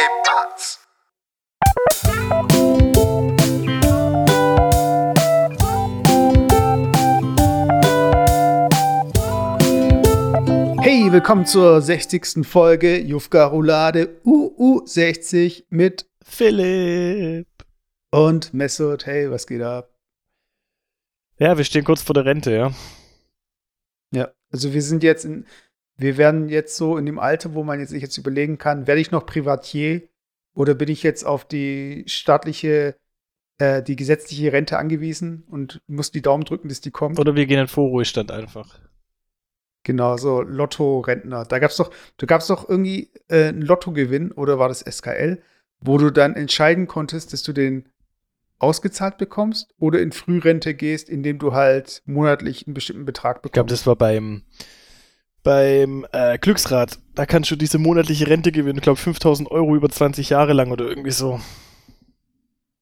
¿Qué pasa? Hey, willkommen zur 60. Folge Jufka Roulade UU60 mit Philipp. und Messut. Hey, was geht ab? Ja, wir stehen kurz vor der Rente, ja. Ja, also wir sind jetzt in, wir werden jetzt so in dem Alter, wo man jetzt sich jetzt überlegen kann, werde ich noch Privatier oder bin ich jetzt auf die staatliche, äh, die gesetzliche Rente angewiesen und muss die Daumen drücken, dass die kommt? Oder wir gehen in Vorruhestand einfach. Genau, so Lotto-Rentner. Da gab's doch, da gab's doch irgendwie äh, einen Lottogewinn oder war das SKL, wo du dann entscheiden konntest, dass du den ausgezahlt bekommst oder in Frührente gehst, indem du halt monatlich einen bestimmten Betrag Ich glaube, bekommst. das war beim, beim äh, Glücksrad. Da kannst du diese monatliche Rente gewinnen. Ich glaube, 5000 Euro über 20 Jahre lang oder irgendwie so.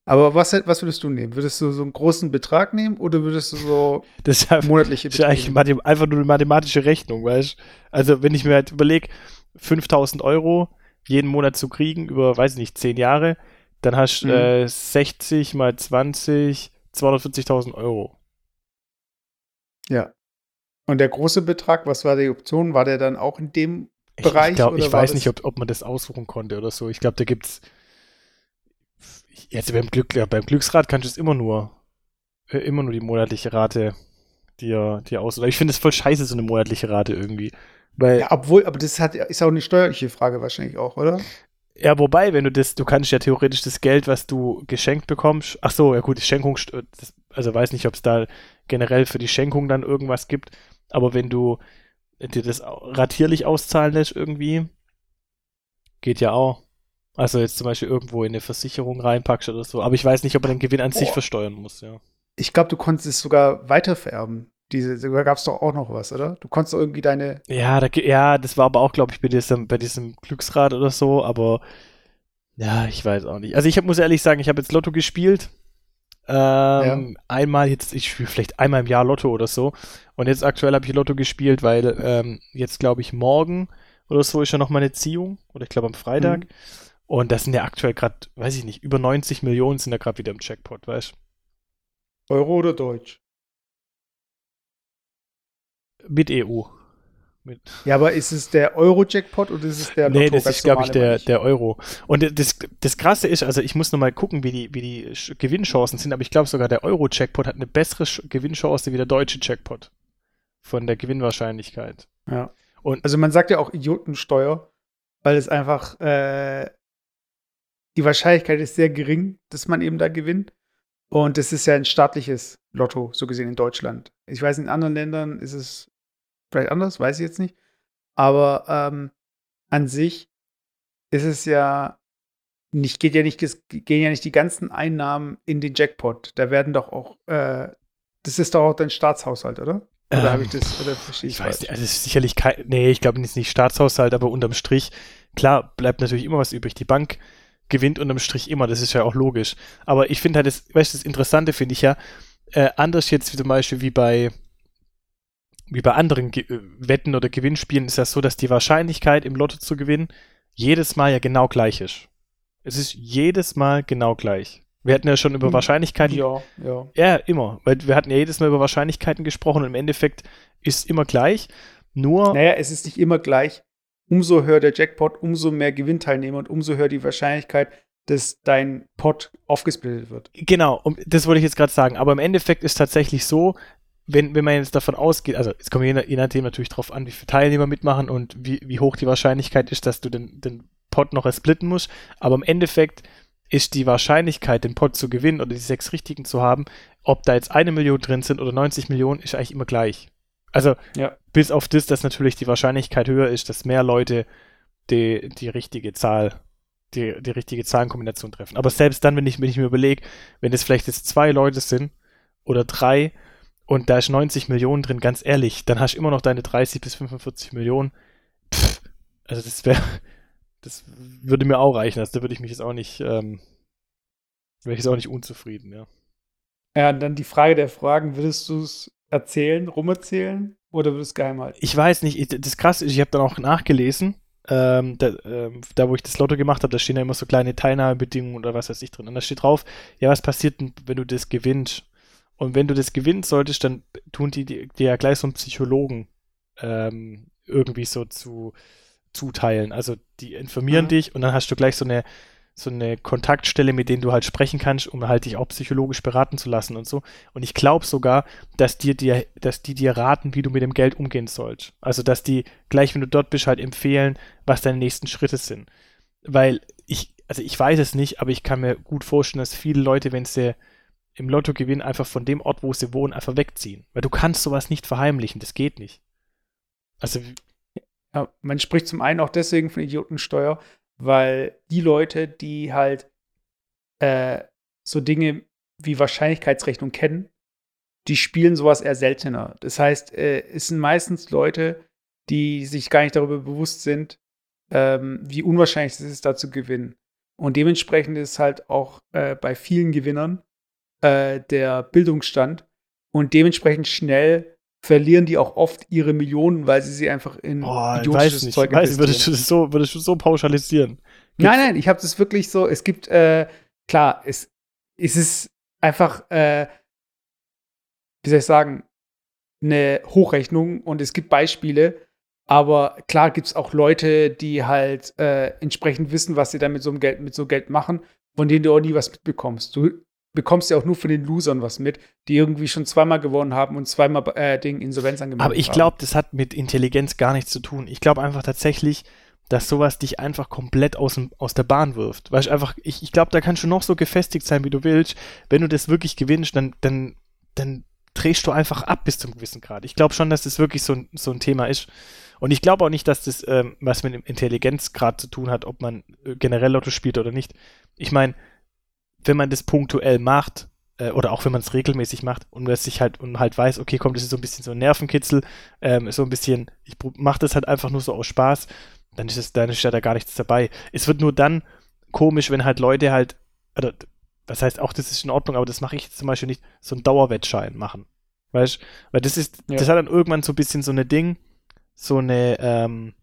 Aber was, was würdest du nehmen? Würdest du so einen großen Betrag nehmen oder würdest du so Das ist ja, monatliche ist eigentlich Beträge? Einfach nur eine mathematische Rechnung, weißt du? Also, wenn ich mir halt überlege, 5000 Euro jeden Monat zu kriegen über, weiß ich nicht, 10 Jahre, dann hast du Mhm. äh, 60 mal 20, 240.000 Euro. Ja. Und der große Betrag, was war die Option? War der dann auch in dem Ich, Bereich? ich, glaub, oder ich weiß nicht, ob, ob man das aussuchen konnte oder so. Ich glaube, da gibt's jetzt beim Glück, ja, beim Glücksrad kannst du es immer nur äh, immer nur die monatliche Rate dir dir aus. Ich finde es voll scheiße so eine monatliche Rate irgendwie, weil Ja, obwohl, aber das hat, ist auch eine steuerliche Frage wahrscheinlich auch, oder? ja, wobei, wenn du das, du kannst ja theoretisch das Geld, was du geschenkt bekommst, ach so, ja gut, die Schenkung, das, also weiß nicht, ob es da generell für die Schenkung dann irgendwas gibt, aber wenn du dir das ratierlich auszahlen lässt irgendwie, geht ja auch. Also jetzt zum Beispiel irgendwo in eine Versicherung reinpackst oder so, aber ich weiß nicht, ob man den Gewinn an sich versteuern muss, ja. Ich glaube, du konntest es sogar weitervererben. Diese, da gab es doch auch noch was, oder? Du konntest irgendwie deine. Ja, da, ja, das war aber auch, glaube ich, bei diesem, bei diesem Glücksrad oder so, aber ja, ich weiß auch nicht. Also ich hab, muss ehrlich sagen, ich habe jetzt Lotto gespielt. Ähm, Einmal jetzt, ich spiele vielleicht einmal im Jahr Lotto oder so. Und jetzt aktuell habe ich Lotto gespielt, weil ähm, jetzt, glaube ich, morgen oder so ist ja noch mal eine Ziehung. Oder ich glaube am Freitag. Mhm. Und das sind ja aktuell gerade, weiß ich nicht, über 90 Millionen sind da gerade wieder im Jackpot, weißt Euro oder Deutsch? du? Mit EU. Ja, aber ist es der Euro-Jackpot oder ist es der Nee, Lotto das ganz ist, glaube ich, der, der Euro. Und das, das Krasse ist, also ich muss noch mal gucken, wie die, wie die Gewinnchancen sind, aber ich glaube sogar der Euro-Jackpot hat eine bessere Gewinnchance wie der deutsche Jackpot. Von der Gewinnwahrscheinlichkeit. Ja. Und Also man sagt ja auch Idiotensteuer, weil es einfach äh, die Wahrscheinlichkeit ist sehr gering, dass man eben da gewinnt. Und es ist ja ein staatliches Lotto, so gesehen in Deutschland. Ich weiß, in anderen Ländern ist es vielleicht anders, weiß ich jetzt nicht. Aber ähm, an sich ist es ja nicht, geht ja nicht, gehen ja nicht die ganzen Einnahmen in den Jackpot. Da werden doch auch, äh, das ist doch auch dein Staatshaushalt, oder? Oder Ähm, habe ich das, oder verstehe ich ich weiß nicht, also es ist sicherlich kein, nee, ich glaube, es ist nicht Staatshaushalt, aber unterm Strich, klar, bleibt natürlich immer was übrig. Die Bank gewinnt unterm Strich immer, das ist ja auch logisch. Aber ich finde halt, das, weißt du, das Interessante finde ich ja, äh, anders jetzt wie zum Beispiel wie bei, wie bei anderen Ge äh, Wetten oder Gewinnspielen ist das so, dass die Wahrscheinlichkeit im Lotto zu gewinnen jedes Mal ja genau gleich ist. Es ist jedes Mal genau gleich. Wir hatten ja schon über Hm, Wahrscheinlichkeiten Ja, ja. ja, immer. Weil wir hatten ja jedes Mal über Wahrscheinlichkeiten gesprochen und im Endeffekt ist immer gleich. Nur, Naja, es ist nicht immer gleich. Umso höher der Jackpot, umso mehr Gewinnteilnehmer und umso höher die Wahrscheinlichkeit, dass dein Pot aufgesplittet wird. genau, und das wollte ich jetzt gerade sagen. Aber im Endeffekt ist tatsächlich so, wenn, wenn man jetzt davon ausgeht, also es kommt je, je nachdem natürlich drauf an, wie viele Teilnehmer mitmachen und wie, wie hoch die Wahrscheinlichkeit ist, dass du den, den Pot noch splitten musst. Aber im Endeffekt ist die Wahrscheinlichkeit, den Pot zu gewinnen oder die sechs richtigen zu haben, ob da jetzt eine Million drin sind oder 90 Millionen, ist eigentlich immer gleich. Also Ja. bis auf das, dass natürlich die Wahrscheinlichkeit höher ist, dass mehr Leute die, die richtige Zahl, die, die richtige Zahlenkombination treffen. Aber selbst dann, wenn ich, wenn ich mir überlege, wenn es vielleicht jetzt zwei Leute sind oder drei und da ist 90 Millionen drin, ganz ehrlich, dann hast du immer noch deine 30 bis 45 Millionen. Pff, also das wäre, das würde mir auch reichen. Also da würde ich mich jetzt auch nicht, ähm, wäre ich jetzt auch nicht unzufrieden, ja. Ja, und dann die Frage der Fragen, würdest du es erzählen, rumerzählen oder würdest du es geheim halten? Ich weiß nicht, ich- das Krasse ist, ich habe dann auch nachgelesen, ähm, da, ähm, da, wo ich das Lotto gemacht habe, da stehen ja immer so kleine Teilnahmebedingungen oder was weiß ich drin. Und da steht drauf, ja, was passiert denn, wenn du das gewinnst? Und wenn du das gewinnen solltest, dann tun die dir ja gleich so einen Psychologen ähm, irgendwie so zu zuteilen. Also die informieren mhm. dich und dann hast du gleich so eine so eine Kontaktstelle, mit denen du halt sprechen kannst, um halt dich auch psychologisch beraten zu lassen und so. Und ich glaube sogar, dass dir, dir, dass die dir raten, wie du mit dem Geld umgehen sollst. Also, dass die gleich, wenn du dort bist, halt empfehlen, was deine nächsten Schritte sind. Weil ich, also ich weiß es nicht, aber ich kann mir gut vorstellen, dass viele Leute, wenn sie im Lotto gewinnen, einfach von dem Ort, wo sie wohnen, einfach wegziehen. Weil du kannst sowas nicht verheimlichen, das geht nicht. Also ja, man spricht zum einen auch deswegen von Idiotensteuer, weil die Leute, die halt äh, so Dinge wie Wahrscheinlichkeitsrechnung kennen, die spielen sowas eher seltener. Das heißt, äh, es sind meistens Leute, die sich gar nicht darüber bewusst sind, ähm, wie unwahrscheinlich es ist, da zu gewinnen. Und dementsprechend ist halt auch äh, bei vielen Gewinnern äh, der Bildungsstand und dementsprechend schnell verlieren die auch oft ihre Millionen, weil sie sie einfach in Boah, idiotisches weiß Zeug weiß, würdest du das so Würdest du so pauschalisieren? Gibt's nein, nein, ich habe das wirklich so, es gibt, äh, klar, es, es ist einfach, äh, wie soll ich sagen, eine Hochrechnung und es gibt Beispiele, aber klar gibt es auch Leute, die halt äh, entsprechend wissen, was sie dann mit so einem Geld, mit so Geld machen, von denen du auch nie was mitbekommst. Du bekommst ja auch nur von den Losern was mit, die irgendwie schon zweimal gewonnen haben und zweimal äh, Ding Insolvenz angemeldet haben. Aber ich glaube, das hat mit Intelligenz gar nichts zu tun. Ich glaube einfach tatsächlich, dass sowas dich einfach komplett aus, aus der Bahn wirft. Weil ich einfach, ich, ich glaube, da kannst du noch so gefestigt sein, wie du willst. Wenn du das wirklich gewinnst, dann, dann, dann drehst du einfach ab bis zum gewissen Grad. Ich glaube schon, dass das wirklich so, so ein Thema ist. Und ich glaube auch nicht, dass das ähm, was mit dem Intelligenzgrad zu tun hat, ob man äh, generell Lotto spielt oder nicht. Ich meine, wenn man das punktuell macht, äh, oder auch wenn man es regelmäßig macht und man sich halt und halt weiß, okay, kommt, das ist so ein bisschen so ein Nervenkitzel, ähm, so ein bisschen, ich mache das halt einfach nur so aus Spaß, dann ist es, dann ist ja da gar nichts dabei. Es wird nur dann komisch, wenn halt Leute halt, oder was heißt auch, das ist in Ordnung, aber das mache ich jetzt zum Beispiel nicht, so einen Dauerwettschein machen. Weißt Weil das ist, ja. das hat dann irgendwann so ein bisschen so eine Ding, so eine, ähm,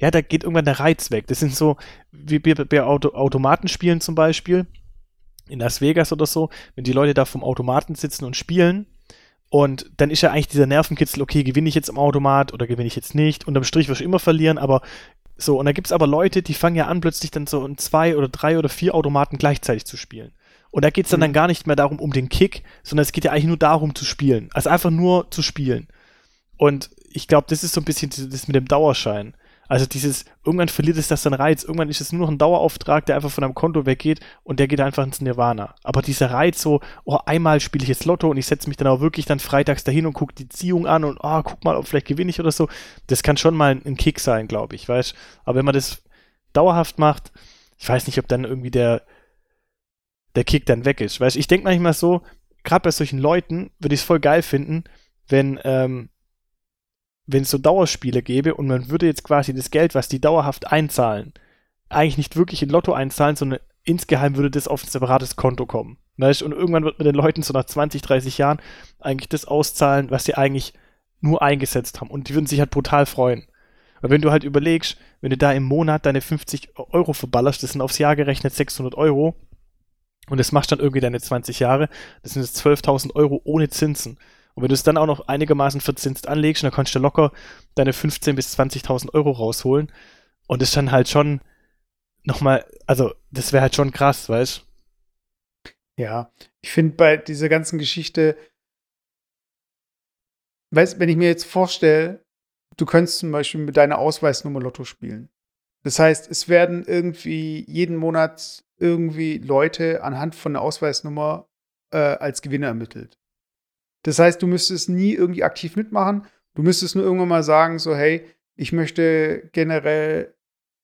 ja, da geht irgendwann der Reiz weg. Das sind so, wie bei, bei Auto, Automatenspielen zum Beispiel, in Las Vegas oder so, wenn die Leute da vom Automaten sitzen und spielen, und dann ist ja eigentlich dieser Nervenkitzel, okay, gewinne ich jetzt am Automat oder gewinne ich jetzt nicht? Unterm Strich wirst du immer verlieren, aber so, und da gibt es aber Leute, die fangen ja an, plötzlich dann so in zwei oder drei oder vier Automaten gleichzeitig zu spielen. Und da geht es dann, mhm. dann gar nicht mehr darum, um den Kick, sondern es geht ja eigentlich nur darum zu spielen. Also einfach nur zu spielen. Und ich glaube, das ist so ein bisschen das mit dem Dauerschein. Also dieses, irgendwann verliert es das dann Reiz, irgendwann ist es nur noch ein Dauerauftrag, der einfach von einem Konto weggeht und der geht einfach ins Nirvana. Aber dieser Reiz so, oh, einmal spiele ich jetzt Lotto und ich setze mich dann auch wirklich dann freitags dahin und gucke die Ziehung an und oh, guck mal, ob vielleicht gewinne ich oder so. Das kann schon mal ein Kick sein, glaube ich, weißt Aber wenn man das dauerhaft macht, ich weiß nicht, ob dann irgendwie der, der Kick dann weg ist. Weißt ich denke manchmal so, gerade bei solchen Leuten würde ich es voll geil finden, wenn, ähm, wenn es so Dauerspiele gäbe und man würde jetzt quasi das Geld, was die dauerhaft einzahlen, eigentlich nicht wirklich in Lotto einzahlen, sondern insgeheim würde das auf ein separates Konto kommen. Weißt? Und irgendwann wird man den Leuten so nach 20, 30 Jahren eigentlich das auszahlen, was sie eigentlich nur eingesetzt haben. Und die würden sich halt brutal freuen. Weil wenn du halt überlegst, wenn du da im Monat deine 50 Euro verballerst, das sind aufs Jahr gerechnet 600 Euro, und das machst dann irgendwie deine 20 Jahre, das sind jetzt 12.000 Euro ohne Zinsen. Und wenn du es dann auch noch einigermaßen verzinst anlegst, dann kannst du locker deine 15.000 bis 20.000 Euro rausholen. Und das ist dann halt schon nochmal, also das wäre halt schon krass, weißt Ja, ich finde bei dieser ganzen Geschichte, weißt wenn ich mir jetzt vorstelle, du könntest zum Beispiel mit deiner Ausweisnummer Lotto spielen. Das heißt, es werden irgendwie jeden Monat irgendwie Leute anhand von der Ausweisnummer äh, als Gewinner ermittelt. Das heißt, du müsstest nie irgendwie aktiv mitmachen. Du müsstest nur irgendwann mal sagen, so, hey, ich möchte generell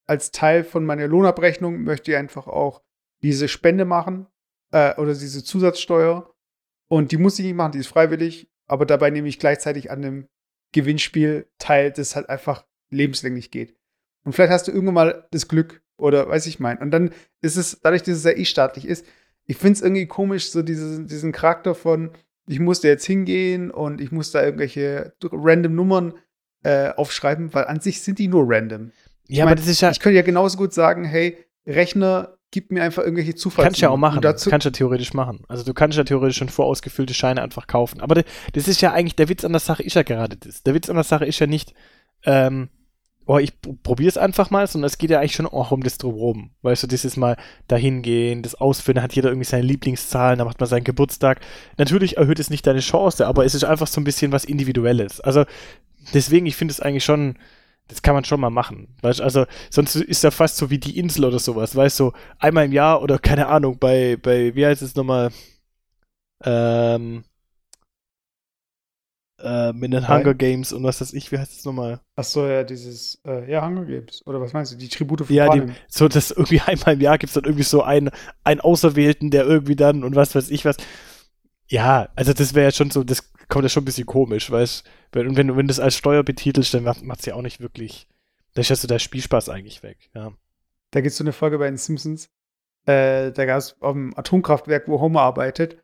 als Teil von meiner Lohnabrechnung, möchte ich einfach auch diese Spende machen äh, oder diese Zusatzsteuer. Und die muss ich nicht machen, die ist freiwillig, aber dabei nehme ich gleichzeitig an dem Gewinnspiel teil, das halt einfach lebenslänglich geht. Und vielleicht hast du irgendwann mal das Glück oder weiß ich mein. Und dann ist es, dadurch, dass es ja eh staatlich ist, ich finde es irgendwie komisch, so diese, diesen Charakter von, ich musste jetzt hingehen und ich muss da irgendwelche random Nummern äh, aufschreiben, weil an sich sind die nur random. Ja, ich aber das ist ja. Ich könnte ja genauso gut sagen, hey, Rechner, gib mir einfach irgendwelche Zufalls. Kannst du ja auch machen. Dazu kannst du ja theoretisch machen. Also du kannst ja theoretisch schon vorausgefüllte Scheine einfach kaufen. Aber das ist ja eigentlich, der Witz an der Sache ist ja gerade das. Der Witz an der Sache ist ja nicht, ähm, oh, ich probier's einfach mal, sondern es geht ja eigentlich schon auch um das drumherum. Weißt du, dieses Mal dahin gehen, das Ausfüllen, hat jeder irgendwie seine Lieblingszahlen, da macht man seinen Geburtstag. Natürlich erhöht es nicht deine Chance, aber es ist einfach so ein bisschen was Individuelles. Also deswegen, ich finde es eigentlich schon, das kann man schon mal machen. Weißt, also sonst ist ja fast so wie die Insel oder sowas, weißt du, so einmal im Jahr oder keine Ahnung, bei, bei, wie heißt es nochmal, ähm, äh, mit den Hunger Games und was weiß ich, wie heißt das nochmal? Ach so, ja, dieses, äh, ja, Hunger Games. Oder was meinst du? Die Tribute von Ja, die, so, dass irgendwie einmal im Jahr gibt es dann irgendwie so einen, einen Auserwählten, der irgendwie dann und was weiß ich was. Ja, also das wäre ja schon so, das kommt ja schon ein bisschen komisch, weißt du? Und wenn, wenn du das als Steuer betitelst, dann macht es ja auch nicht wirklich, da ist ja so der Spielspaß eigentlich weg, ja. Da gibt es so eine Folge bei den Simpsons, äh, da gab es auf dem Atomkraftwerk, wo Homer arbeitet,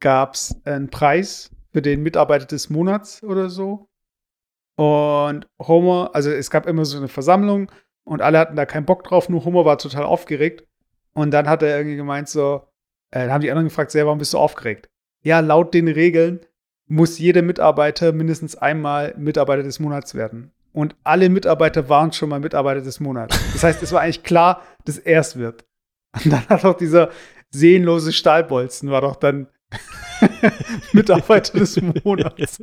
gab es einen Preis für den Mitarbeiter des Monats oder so. Und Homer, also es gab immer so eine Versammlung und alle hatten da keinen Bock drauf, nur Homer war total aufgeregt. Und dann hat er irgendwie gemeint so, äh, dann haben die anderen gefragt, sehr, warum bist du aufgeregt? Ja, laut den Regeln muss jeder Mitarbeiter mindestens einmal Mitarbeiter des Monats werden. Und alle Mitarbeiter waren schon mal Mitarbeiter des Monats. Das heißt, es war eigentlich klar, dass er es wird. Und dann hat auch dieser seelenlose Stahlbolzen, war doch dann Mitarbeiter des Monats.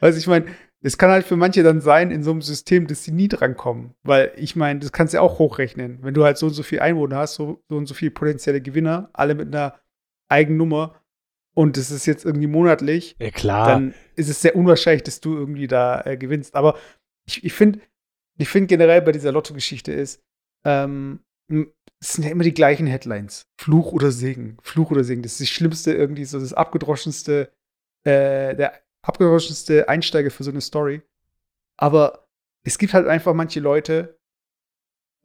Also ich meine, es kann halt für manche dann sein in so einem System, dass sie nie drankommen. Weil ich meine, das kannst du ja auch hochrechnen. Wenn du halt so und so viel Einwohner hast, so, so und so viele potenzielle Gewinner, alle mit einer eigenen Nummer und das ist jetzt irgendwie monatlich, ja, klar. dann ist es sehr unwahrscheinlich, dass du irgendwie da äh, gewinnst. Aber ich, ich finde ich find generell bei dieser Lotto-Geschichte ist, ähm, es sind ja immer die gleichen Headlines. Fluch oder Segen. Fluch oder Segen. Das ist das Schlimmste, irgendwie so das abgedroschenste, äh, der abgedroschenste Einsteiger für so eine Story. Aber es gibt halt einfach manche Leute,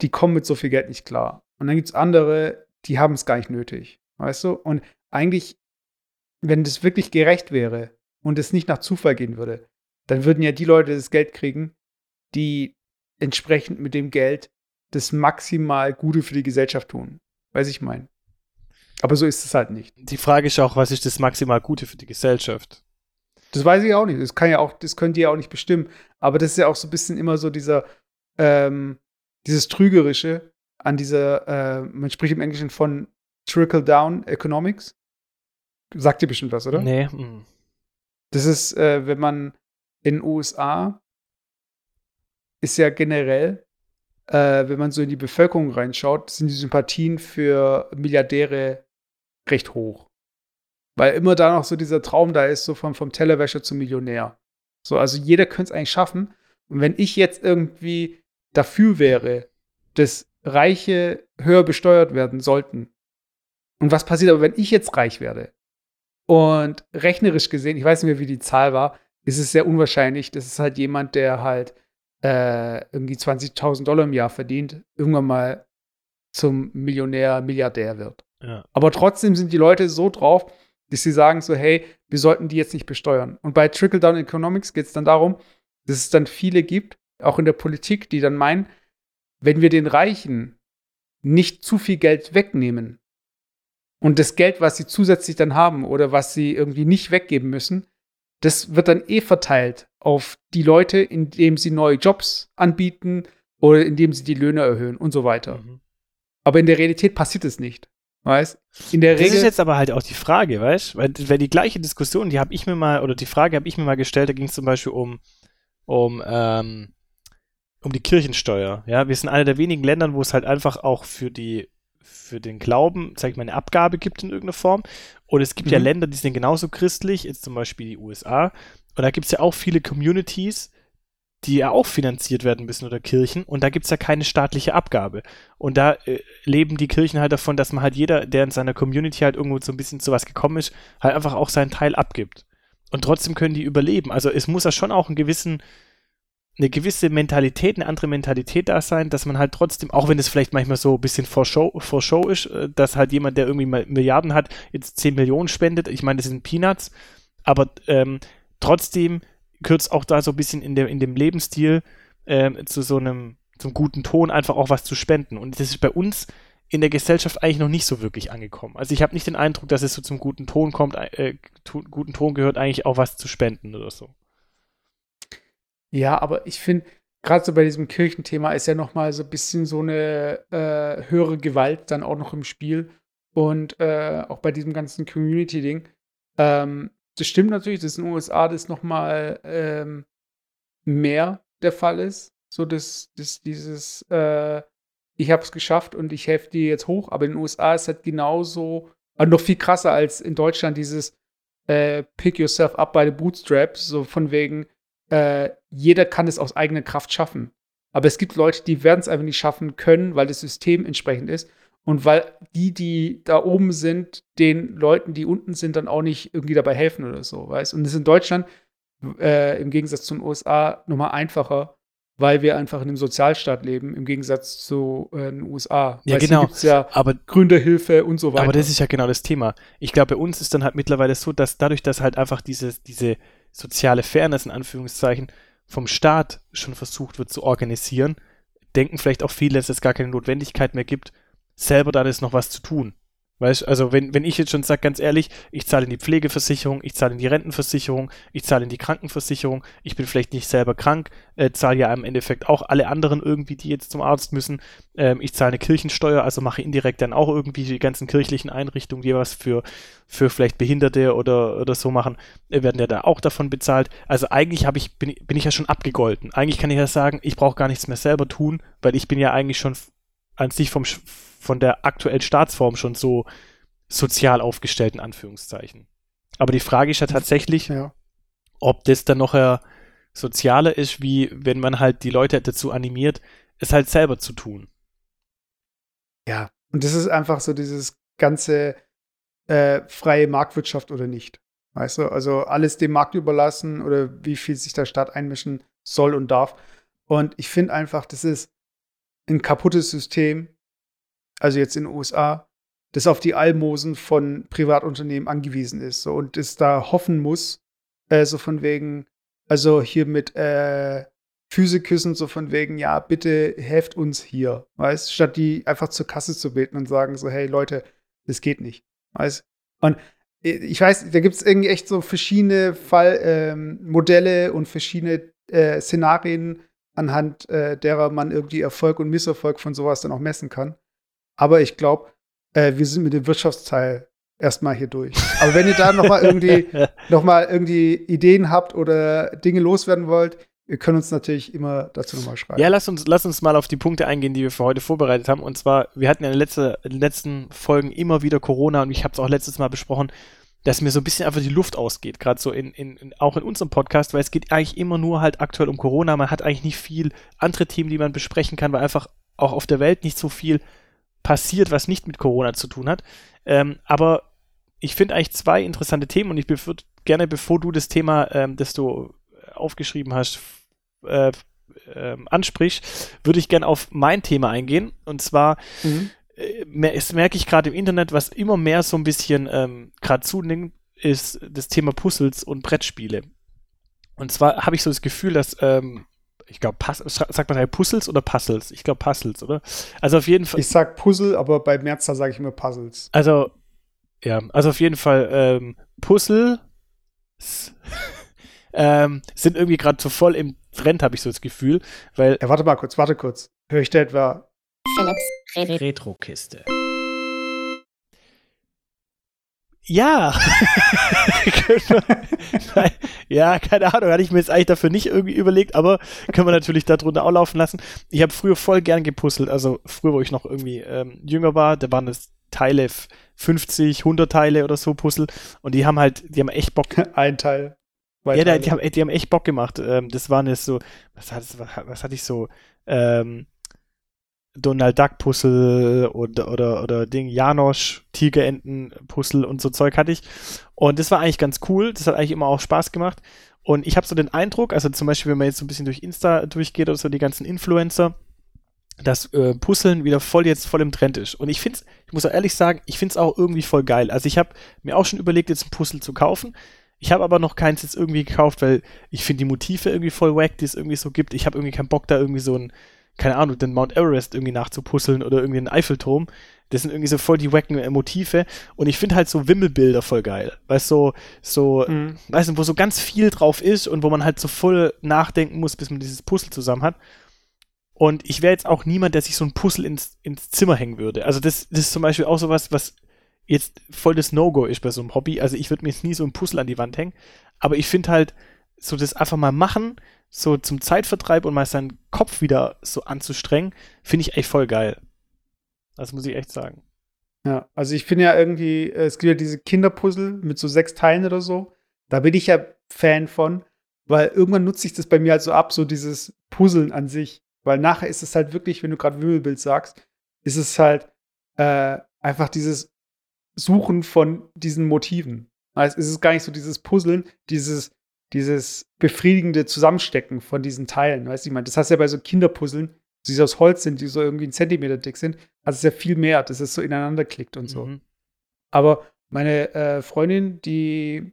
die kommen mit so viel Geld nicht klar. Und dann gibt es andere, die haben es gar nicht nötig. Weißt du? Und eigentlich, wenn das wirklich gerecht wäre und es nicht nach Zufall gehen würde, dann würden ja die Leute das Geld kriegen, die entsprechend mit dem Geld das maximal Gute für die Gesellschaft tun. Weiß ich mein. Aber so ist es halt nicht. Die Frage ist auch, was ist das maximal Gute für die Gesellschaft? Das weiß ich auch nicht. Das kann ja auch, das können die ja auch nicht bestimmen. Aber das ist ja auch so ein bisschen immer so dieser, ähm, dieses Trügerische an dieser, äh, man spricht im Englischen von Trickle-Down Economics. Sagt dir bestimmt was, oder? Nee. Mm. Das ist, äh, wenn man in den USA ist ja generell äh, wenn man so in die Bevölkerung reinschaut, sind die Sympathien für Milliardäre recht hoch. Weil immer da noch so dieser Traum da ist, so vom, vom Tellerwäscher zum Millionär. So, also jeder könnte es eigentlich schaffen. Und wenn ich jetzt irgendwie dafür wäre, dass Reiche höher besteuert werden sollten. Und was passiert aber, wenn ich jetzt reich werde? Und rechnerisch gesehen, ich weiß nicht mehr, wie die Zahl war, ist es sehr unwahrscheinlich, dass es halt jemand, der halt äh, irgendwie 20.000 Dollar im Jahr verdient, irgendwann mal zum Millionär, Milliardär wird. Ja. Aber trotzdem sind die Leute so drauf, dass sie sagen so, hey, wir sollten die jetzt nicht besteuern. Und bei Trickle-Down Economics geht es dann darum, dass es dann viele gibt, auch in der Politik, die dann meinen, wenn wir den Reichen nicht zu viel Geld wegnehmen und das Geld, was sie zusätzlich dann haben oder was sie irgendwie nicht weggeben müssen, das wird dann eh verteilt auf die Leute, indem sie neue Jobs anbieten oder indem sie die Löhne erhöhen und so weiter. Mhm. Aber in der Realität passiert es nicht. Weißt? In der das Regel. ist jetzt aber halt auch die Frage, weißt Weil, weil die gleiche Diskussion, die habe ich mir mal, oder die Frage habe ich mir mal gestellt, da ging es zum Beispiel um, um, ähm, um die Kirchensteuer. Ja, wir sind einer der wenigen Länder, wo es halt einfach auch für die für den Glauben, sag ich mal, eine Abgabe gibt in irgendeiner Form. Und es gibt mhm. ja Länder, die sind genauso christlich, jetzt zum Beispiel die USA. Und da gibt es ja auch viele Communities, die ja auch finanziert werden müssen oder Kirchen. Und da gibt es ja keine staatliche Abgabe. Und da äh, leben die Kirchen halt davon, dass man halt jeder, der in seiner Community halt irgendwo so ein bisschen zu was gekommen ist, halt einfach auch seinen Teil abgibt. Und trotzdem können die überleben. Also es muss ja schon auch einen gewissen eine gewisse Mentalität, eine andere Mentalität da sein, dass man halt trotzdem, auch wenn es vielleicht manchmal so ein bisschen vor Show, vor Show ist, äh, dass halt jemand, der irgendwie Milliarden hat, jetzt 10 Millionen spendet. Ich meine, das sind Peanuts, aber ähm, trotzdem es auch da so ein bisschen in, der, in dem Lebensstil ähm, zu so einem zum guten Ton einfach auch was zu spenden. Und das ist bei uns in der Gesellschaft eigentlich noch nicht so wirklich angekommen. Also ich habe nicht den Eindruck, dass es so zum guten Ton kommt, äh, guten Ton gehört eigentlich auch was zu spenden oder so. Ja, aber ich finde, gerade so bei diesem Kirchenthema ist ja noch mal so ein bisschen so eine äh, höhere Gewalt dann auch noch im Spiel und äh, auch bei diesem ganzen Community-Ding. Ähm, das stimmt natürlich, dass in den USA das noch mal ähm, mehr der Fall ist. So, dass, dass dieses äh, ich habe es geschafft und ich helfe dir jetzt hoch. Aber in den USA ist halt genauso, also noch viel krasser als in Deutschland dieses äh, Pick yourself up by the bootstraps, so von wegen, äh, jeder kann es aus eigener Kraft schaffen. Aber es gibt Leute, die werden es einfach nicht schaffen können, weil das System entsprechend ist. Und weil die, die da oben sind, den Leuten, die unten sind, dann auch nicht irgendwie dabei helfen oder so, weißt Und das ist in Deutschland äh, im Gegensatz zu den USA nochmal einfacher, weil wir einfach in einem Sozialstaat leben, im Gegensatz zu äh, den USA. Ja, weißt, genau. Gibt's ja aber, Gründerhilfe und so weiter. Aber das ist ja genau das Thema. Ich glaube, bei uns ist dann halt mittlerweile so, dass dadurch, dass halt einfach dieses, diese soziale Fairness in Anführungszeichen vom Staat schon versucht wird zu organisieren, denken vielleicht auch viele, dass es gar keine Notwendigkeit mehr gibt, selber da jetzt noch was zu tun. Weißt also wenn, wenn ich jetzt schon sage, ganz ehrlich, ich zahle in die Pflegeversicherung, ich zahle in die Rentenversicherung, ich zahle in die Krankenversicherung, ich bin vielleicht nicht selber krank, äh, zahle ja im Endeffekt auch alle anderen irgendwie, die jetzt zum Arzt müssen. Ähm, ich zahle eine Kirchensteuer, also mache indirekt dann auch irgendwie die ganzen kirchlichen Einrichtungen, die was für, für vielleicht Behinderte oder, oder so machen, äh, werden ja da auch davon bezahlt. Also eigentlich habe ich, bin, bin ich ja schon abgegolten. Eigentlich kann ich ja sagen, ich brauche gar nichts mehr selber tun, weil ich bin ja eigentlich schon an sich vom von der aktuellen Staatsform schon so sozial aufgestellt, in Anführungszeichen. Aber die Frage ist ja tatsächlich, ja. ob das dann noch sozialer ist, wie wenn man halt die Leute dazu animiert, es halt selber zu tun. Ja, und das ist einfach so dieses ganze äh, freie Marktwirtschaft oder nicht. Weißt du, also alles dem Markt überlassen oder wie viel sich der Staat einmischen soll und darf. Und ich finde einfach, das ist ein kaputtes System, also jetzt in den USA, das auf die Almosen von Privatunternehmen angewiesen ist so, und es da hoffen muss, äh, so von wegen, also hier mit äh, Füßeküssen, so von wegen, ja, bitte helft uns hier, weißt statt die einfach zur Kasse zu beten und sagen so, hey Leute, das geht nicht, weißt. Und ich weiß, da gibt es irgendwie echt so verschiedene Fallmodelle ähm, und verschiedene äh, Szenarien, anhand äh, derer man irgendwie Erfolg und Misserfolg von sowas dann auch messen kann. Aber ich glaube, äh, wir sind mit dem Wirtschaftsteil erstmal hier durch. Aber wenn ihr da noch mal irgendwie noch mal irgendwie Ideen habt oder Dinge loswerden wollt, wir können uns natürlich immer dazu nochmal schreiben. Ja, lass uns, lass uns mal auf die Punkte eingehen, die wir für heute vorbereitet haben. Und zwar, wir hatten ja in den, letzte, in den letzten Folgen immer wieder Corona und ich habe es auch letztes Mal besprochen, dass mir so ein bisschen einfach die Luft ausgeht, gerade so in, in, in, auch in unserem Podcast, weil es geht eigentlich immer nur halt aktuell um Corona. Man hat eigentlich nicht viel andere Themen, die man besprechen kann, weil einfach auch auf der Welt nicht so viel passiert, was nicht mit Corona zu tun hat. Ähm, aber ich finde eigentlich zwei interessante Themen und ich würde gerne, bevor du das Thema, ähm, das du aufgeschrieben hast, äh, äh, ansprichst, würde ich gerne auf mein Thema eingehen. Und zwar mhm. Äh, es merke ich gerade im Internet, was immer mehr so ein bisschen ähm, gerade zunimmt, ist das Thema Puzzles und Brettspiele. Und zwar habe ich so das Gefühl, dass ähm, ich glaube, sagt man halt Puzzles oder Puzzles? Ich glaube Puzzles, oder? Also auf jeden Fall. Ich sag Puzzle, aber bei Mehrzahl sage ich immer Puzzles. Also, ja, also auf jeden Fall ähm, Puzzle ähm, sind irgendwie gerade so voll im Trend, habe ich so das Gefühl, weil. Ja, warte mal kurz, warte kurz. Höre ich da etwa Philips Retro-Kiste. Ja. ja, keine Ahnung, hatte ich mir jetzt eigentlich dafür nicht irgendwie überlegt, aber können wir natürlich darunter auch laufen lassen. Ich habe früher voll gern gepuzzelt, also früher, wo ich noch irgendwie ähm, jünger war, da waren es Teile 50, 100 Teile oder so Puzzle und die haben halt, die haben echt Bock. Ein Teil. Ja, die, die, haben, die haben echt Bock gemacht. Ähm, das waren jetzt so, was, hat, was, was hatte ich so, ähm, Donald Duck Puzzle oder, oder, oder Ding, Janosch, Tigerenten Puzzle und so Zeug hatte ich. Und das war eigentlich ganz cool. Das hat eigentlich immer auch Spaß gemacht. Und ich habe so den Eindruck, also zum Beispiel, wenn man jetzt so ein bisschen durch Insta durchgeht oder so, die ganzen Influencer, dass äh, Puzzeln wieder voll jetzt voll im Trend ist. Und ich finde ich muss auch ehrlich sagen, ich finde es auch irgendwie voll geil. Also ich habe mir auch schon überlegt, jetzt ein Puzzle zu kaufen. Ich habe aber noch keins jetzt irgendwie gekauft, weil ich finde die Motive irgendwie voll wack, die es irgendwie so gibt. Ich habe irgendwie keinen Bock, da irgendwie so ein keine Ahnung, den Mount Everest irgendwie nachzupuzzeln oder irgendwie den Eiffelturm. Das sind irgendwie so voll die wacken Motive. Und ich finde halt so Wimmelbilder voll geil. Weißt du, so, so mhm. weißt du, wo so ganz viel drauf ist und wo man halt so voll nachdenken muss, bis man dieses Puzzle zusammen hat. Und ich wäre jetzt auch niemand, der sich so ein Puzzle ins, ins Zimmer hängen würde. Also das, das ist zum Beispiel auch sowas, was jetzt voll das No-Go ist bei so einem Hobby. Also ich würde mir jetzt nie so ein Puzzle an die Wand hängen. Aber ich finde halt, so das einfach mal machen, so zum Zeitvertreib und mal seinen Kopf wieder so anzustrengen, finde ich echt voll geil. Das muss ich echt sagen. Ja, also ich finde ja irgendwie, es gibt ja diese Kinderpuzzle mit so sechs Teilen oder so. Da bin ich ja Fan von, weil irgendwann nutze ich das bei mir halt so ab, so dieses Puzzeln an sich. Weil nachher ist es halt wirklich, wenn du gerade Wimmelbild sagst, ist es halt äh, einfach dieses Suchen von diesen Motiven. Also es ist gar nicht so dieses Puzzeln, dieses, dieses befriedigende Zusammenstecken von diesen Teilen. Weißt du, ich meine, das hast du ja bei so Kinderpuzzeln, die aus Holz sind, die so irgendwie einen Zentimeter dick sind, es ist ja viel mehr, dass es so ineinander klickt und so. Mhm. Aber meine äh, Freundin, die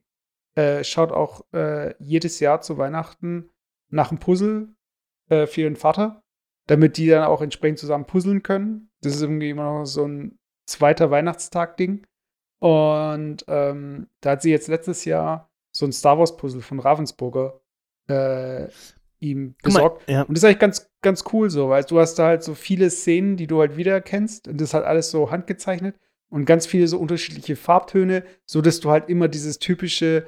äh, schaut auch äh, jedes Jahr zu Weihnachten nach einem Puzzle äh, für ihren Vater, damit die dann auch entsprechend zusammen puzzeln können. Das ist irgendwie immer noch so ein zweiter Weihnachtstag-Ding. Und ähm, da hat sie jetzt letztes Jahr so ein Star Wars-Puzzle von Ravensburger äh, ihm besorgt. Mal, ja. Und das ist eigentlich ganz, ganz cool so, weil du hast da halt so viele Szenen, die du halt wiedererkennst. Und das ist halt alles so handgezeichnet und ganz viele so unterschiedliche Farbtöne, so dass du halt immer dieses typische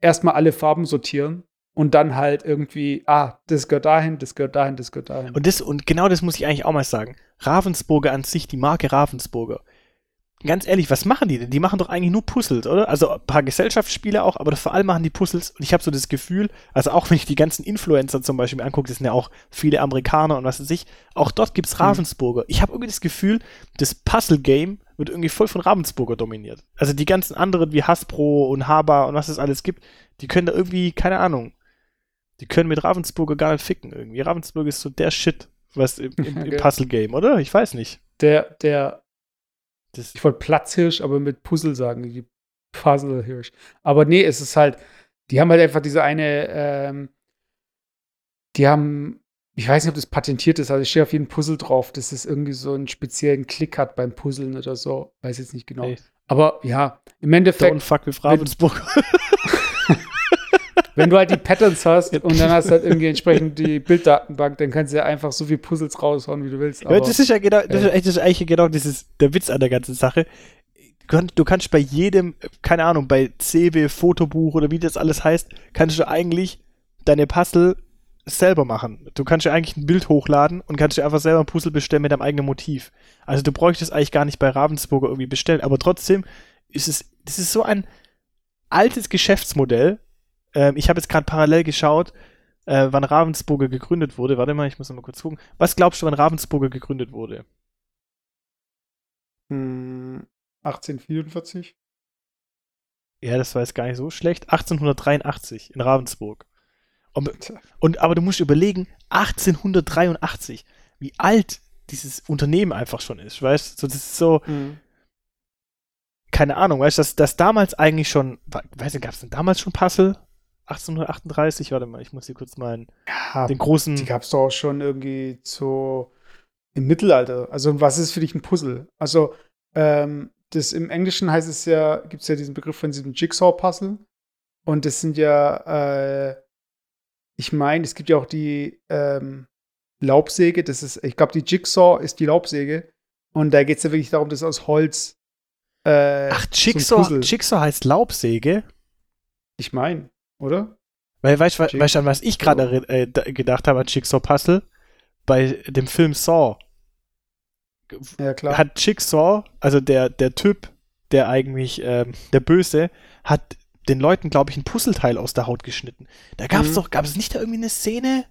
erstmal alle Farben sortieren und dann halt irgendwie, ah, das gehört dahin, das gehört dahin, das gehört dahin. Und das, und genau das muss ich eigentlich auch mal sagen. Ravensburger an sich, die Marke Ravensburger, ganz ehrlich, was machen die denn? Die machen doch eigentlich nur Puzzles, oder? Also ein paar Gesellschaftsspiele auch, aber vor allem machen die Puzzles. Und ich habe so das Gefühl, also auch wenn ich die ganzen Influencer zum Beispiel mir angucke, das sind ja auch viele Amerikaner und was weiß ich, auch dort gibt's mhm. Ravensburger. Ich habe irgendwie das Gefühl, das Puzzle-Game wird irgendwie voll von Ravensburger dominiert. Also die ganzen anderen wie Hasbro und Haber und was es alles gibt, die können da irgendwie, keine Ahnung, die können mit Ravensburger gar nicht ficken irgendwie. Ravensburger ist so der Shit, was im, im, im Puzzle-Game, oder? Ich weiß nicht. Der, der das, ich wollte Platzhirsch, aber mit Puzzle sagen, die Puzzlehirsch. Aber nee, es ist halt, die haben halt einfach diese eine, ähm, die haben, ich weiß nicht, ob das patentiert ist, also ich stehe auf jeden Puzzle drauf, dass es irgendwie so einen speziellen Klick hat beim Puzzeln oder so. Weiß jetzt nicht genau. Hey. Aber ja, im Endeffekt. Don't fuck with Ravensburg. wenn du halt die Patterns hast und dann hast du halt irgendwie entsprechend die Bilddatenbank, dann kannst du ja einfach so viele Puzzles raushauen, wie du willst. Aber, ja, das ist ja genau, das ist, das ist eigentlich genau dieses, der Witz an der ganzen Sache. Du kannst bei jedem, keine Ahnung, bei CW, Fotobuch oder wie das alles heißt, kannst du eigentlich deine Puzzle selber machen. Du kannst ja eigentlich ein Bild hochladen und kannst dir einfach selber ein Puzzle bestellen mit deinem eigenen Motiv. Also du bräuchtest eigentlich gar nicht bei Ravensburger irgendwie bestellen, aber trotzdem ist es, das ist so ein altes Geschäftsmodell, ähm, ich habe jetzt gerade parallel geschaut, äh, wann Ravensburger gegründet wurde. Warte mal, ich muss noch mal kurz gucken. Was glaubst du, wann Ravensburger gegründet wurde? Hm, 1844. Ja, das war jetzt gar nicht so schlecht. 1883 in Ravensburg. Und, und, aber du musst überlegen, 1883, wie alt dieses Unternehmen einfach schon ist, weißt du? So, das ist so, mhm. keine Ahnung, weißt du, dass, dass damals eigentlich schon, weißt du, gab es denn damals schon Puzzle? 1838, warte mal, ich muss hier kurz mal ja, den großen. Die gab es doch auch schon irgendwie so im Mittelalter. Also, was ist für dich ein Puzzle? Also, ähm, das im Englischen heißt es ja, gibt es ja diesen Begriff von diesem Jigsaw-Puzzle. Und das sind ja, äh, ich meine, es gibt ja auch die ähm, Laubsäge. Das ist, ich glaube, die Jigsaw ist die Laubsäge. Und da geht es ja wirklich darum, dass aus Holz. Äh, Ach, Jigsaw, so Jigsaw heißt Laubsäge? Ich meine oder? Weil, weißt du, weißt, an was ich gerade äh, gedacht habe, an Jigsaw Puzzle? Bei dem Film Saw. Ja, klar. Hat Jigsaw, also der, der Typ, der eigentlich, ähm, der Böse, hat den Leuten, glaube ich, ein Puzzleteil aus der Haut geschnitten. Da gab es mhm. doch, gab es nicht da irgendwie eine Szene?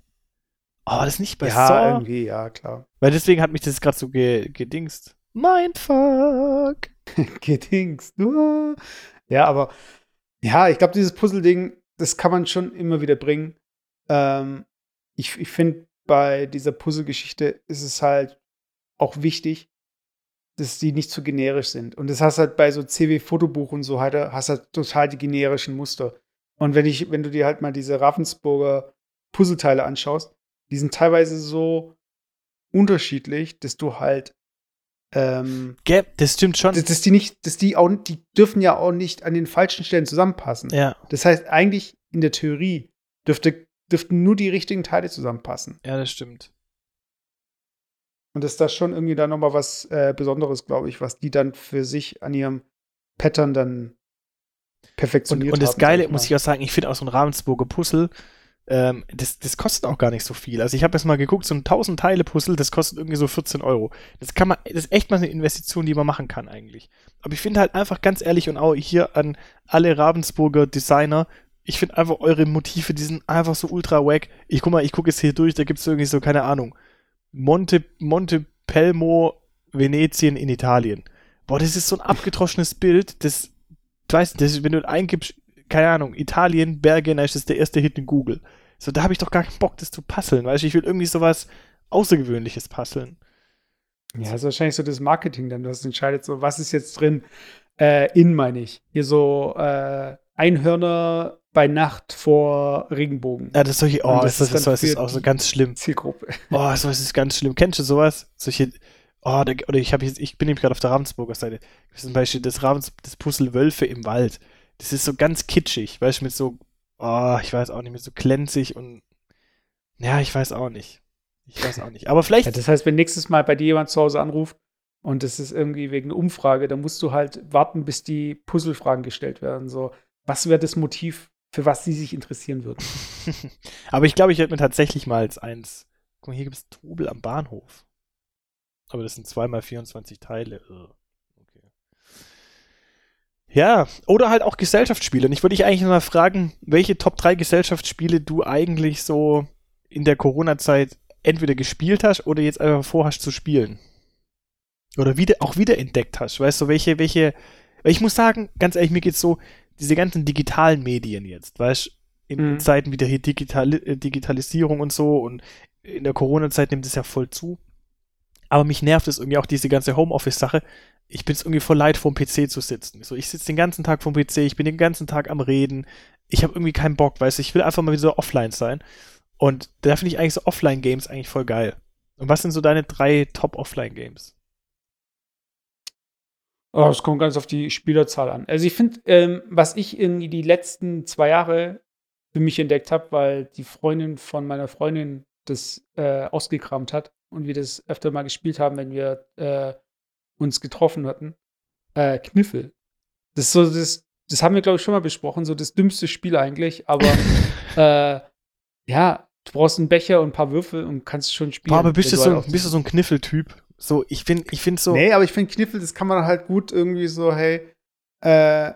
Oh, das ist nicht bei ja, Saw? Ja, irgendwie, ja, klar. Weil deswegen hat mich das gerade so ge gedingst. Mindfuck. gedingst. Ja, aber ja, ich glaube, dieses Puzzle-Ding das kann man schon immer wieder bringen. Ähm, ich ich finde, bei dieser Puzzle-Geschichte ist es halt auch wichtig, dass die nicht zu generisch sind. Und das hast halt bei so CW-Fotobuch und so halt, hast halt total die generischen Muster. Und wenn ich, wenn du dir halt mal diese Ravensburger Puzzleteile anschaust, die sind teilweise so unterschiedlich, dass du halt ähm, Gap, das stimmt schon. dass, dass die nicht, dass die auch, die dürfen ja auch nicht an den falschen Stellen zusammenpassen. ja, Das heißt, eigentlich in der Theorie dürfte, dürften nur die richtigen Teile zusammenpassen. ja, das stimmt. Und ist das schon irgendwie dann nochmal was äh, Besonderes, glaube ich, was die dann für sich an ihrem Pattern dann Und, perfektioniert und das haben, Geile, sag muss ich auch sagen, ich finde auch so ein Ravensburger Puzzle, ähm, das, das kostet auch gar nicht so viel. Also ich habe jetzt mal geguckt, so ein 1000 Teile Puzzle, das kostet irgendwie so 14 Euro. Das kann man, das ist echt mal eine Investition, die man machen kann eigentlich. Aber ich finde halt einfach ganz ehrlich und auch hier an alle Ravensburger Designer, ich finde einfach eure Motive, die sind einfach so ultra wack. Ich guck mal, ich gucke jetzt hier durch, da gibt es irgendwie so, keine Ahnung, Monte, Monte Pelmo, Venetien in Italien. Boah, das ist so ein abgetroschenes Bild, das, du weißt, das, wenn du eingibst, keine Ahnung, Italien, Berge, dann ist der erste Hit in Google. So, da habe ich doch gar keinen Bock, das zu puzzeln, weißt du, ich will irgendwie sowas Außergewöhnliches puzzeln. Ja, das ist wahrscheinlich so das Marketing dann, das entscheidet so, was ist jetzt drin. Äh, in meine ich. Hier so äh, Einhörner bei Nacht vor Regenbogen. Ja, das ist solche, oh, das, das ist das, ist auch so ganz schlimm. Zielgruppe. Oh, sowas ist ganz schlimm. Kennst du sowas? Solche, oh, da, oder ich habe jetzt, ich bin nämlich gerade auf der Ravensburger Seite. Das ist zum Beispiel das Ravens, das Puzzle Wölfe im Wald. Das ist so ganz kitschig, weißt du, mit so, oh, ich weiß auch nicht, mit so glänzig und, ja, ich weiß auch nicht. Ich weiß auch nicht. Aber vielleicht, Ja, das heißt, wenn nächstes Mal bei dir jemand zu Hause anruft und es ist irgendwie wegen einer Umfrage, dann musst du halt warten, bis die Puzzlefragen gestellt werden. So, was wäre das Motiv, für was sie sich interessieren würden? aber ich glaube, ich werde mir tatsächlich mal als eins, guck mal, hier gibt es Trubel am Bahnhof. Aber das sind zweimal 24 Teile. Ugh. Ja, oder halt auch Gesellschaftsspiele. Und ich würde dich eigentlich mal fragen, welche Top 3 Gesellschaftsspiele du eigentlich so in der Corona-Zeit entweder gespielt hast oder jetzt einfach vorhast zu spielen. Oder wieder, auch wieder entdeckt hast. Weißt du, welche, welche, ich muss sagen, ganz ehrlich, mir geht's so, diese ganzen digitalen Medien jetzt, weißt du, in Mhm. Zeiten wieder hier Digital äh, Digitalisierung und so und in der Corona-Zeit nimmt es ja voll zu. Aber mich nervt es irgendwie auch diese ganze Homeoffice-Sache. Ich bin es irgendwie voll leid, vorm PC zu sitzen. So, ich sitze den ganzen Tag vorm PC, ich bin den ganzen Tag am Reden. Ich habe irgendwie keinen Bock, weißt du, ich will einfach mal wieder so offline sein. Und da finde ich eigentlich so Offline-Games eigentlich voll geil. Und was sind so deine drei Top-Offline-Games? Oh, es kommt ganz auf die Spielerzahl an. Also ich finde, ähm, was ich irgendwie die letzten zwei Jahre für mich entdeckt habe, weil die Freundin von meiner Freundin das äh, ausgekramt hat und wir das öfter mal gespielt haben, wenn wir äh, uns getroffen hatten, äh, Kniffel. Das ist so das, das haben wir glaube ich schon mal besprochen, so das dümmste Spiel eigentlich, aber äh, ja, du brauchst einen Becher und ein paar Würfel und kannst schon spielen. Boah, aber bist du, so, halt auf bist du so ein Kniffeltyp? So, ich finde, ich finde so. Nee, aber ich finde Kniffel, das kann man halt gut irgendwie so, hey, äh,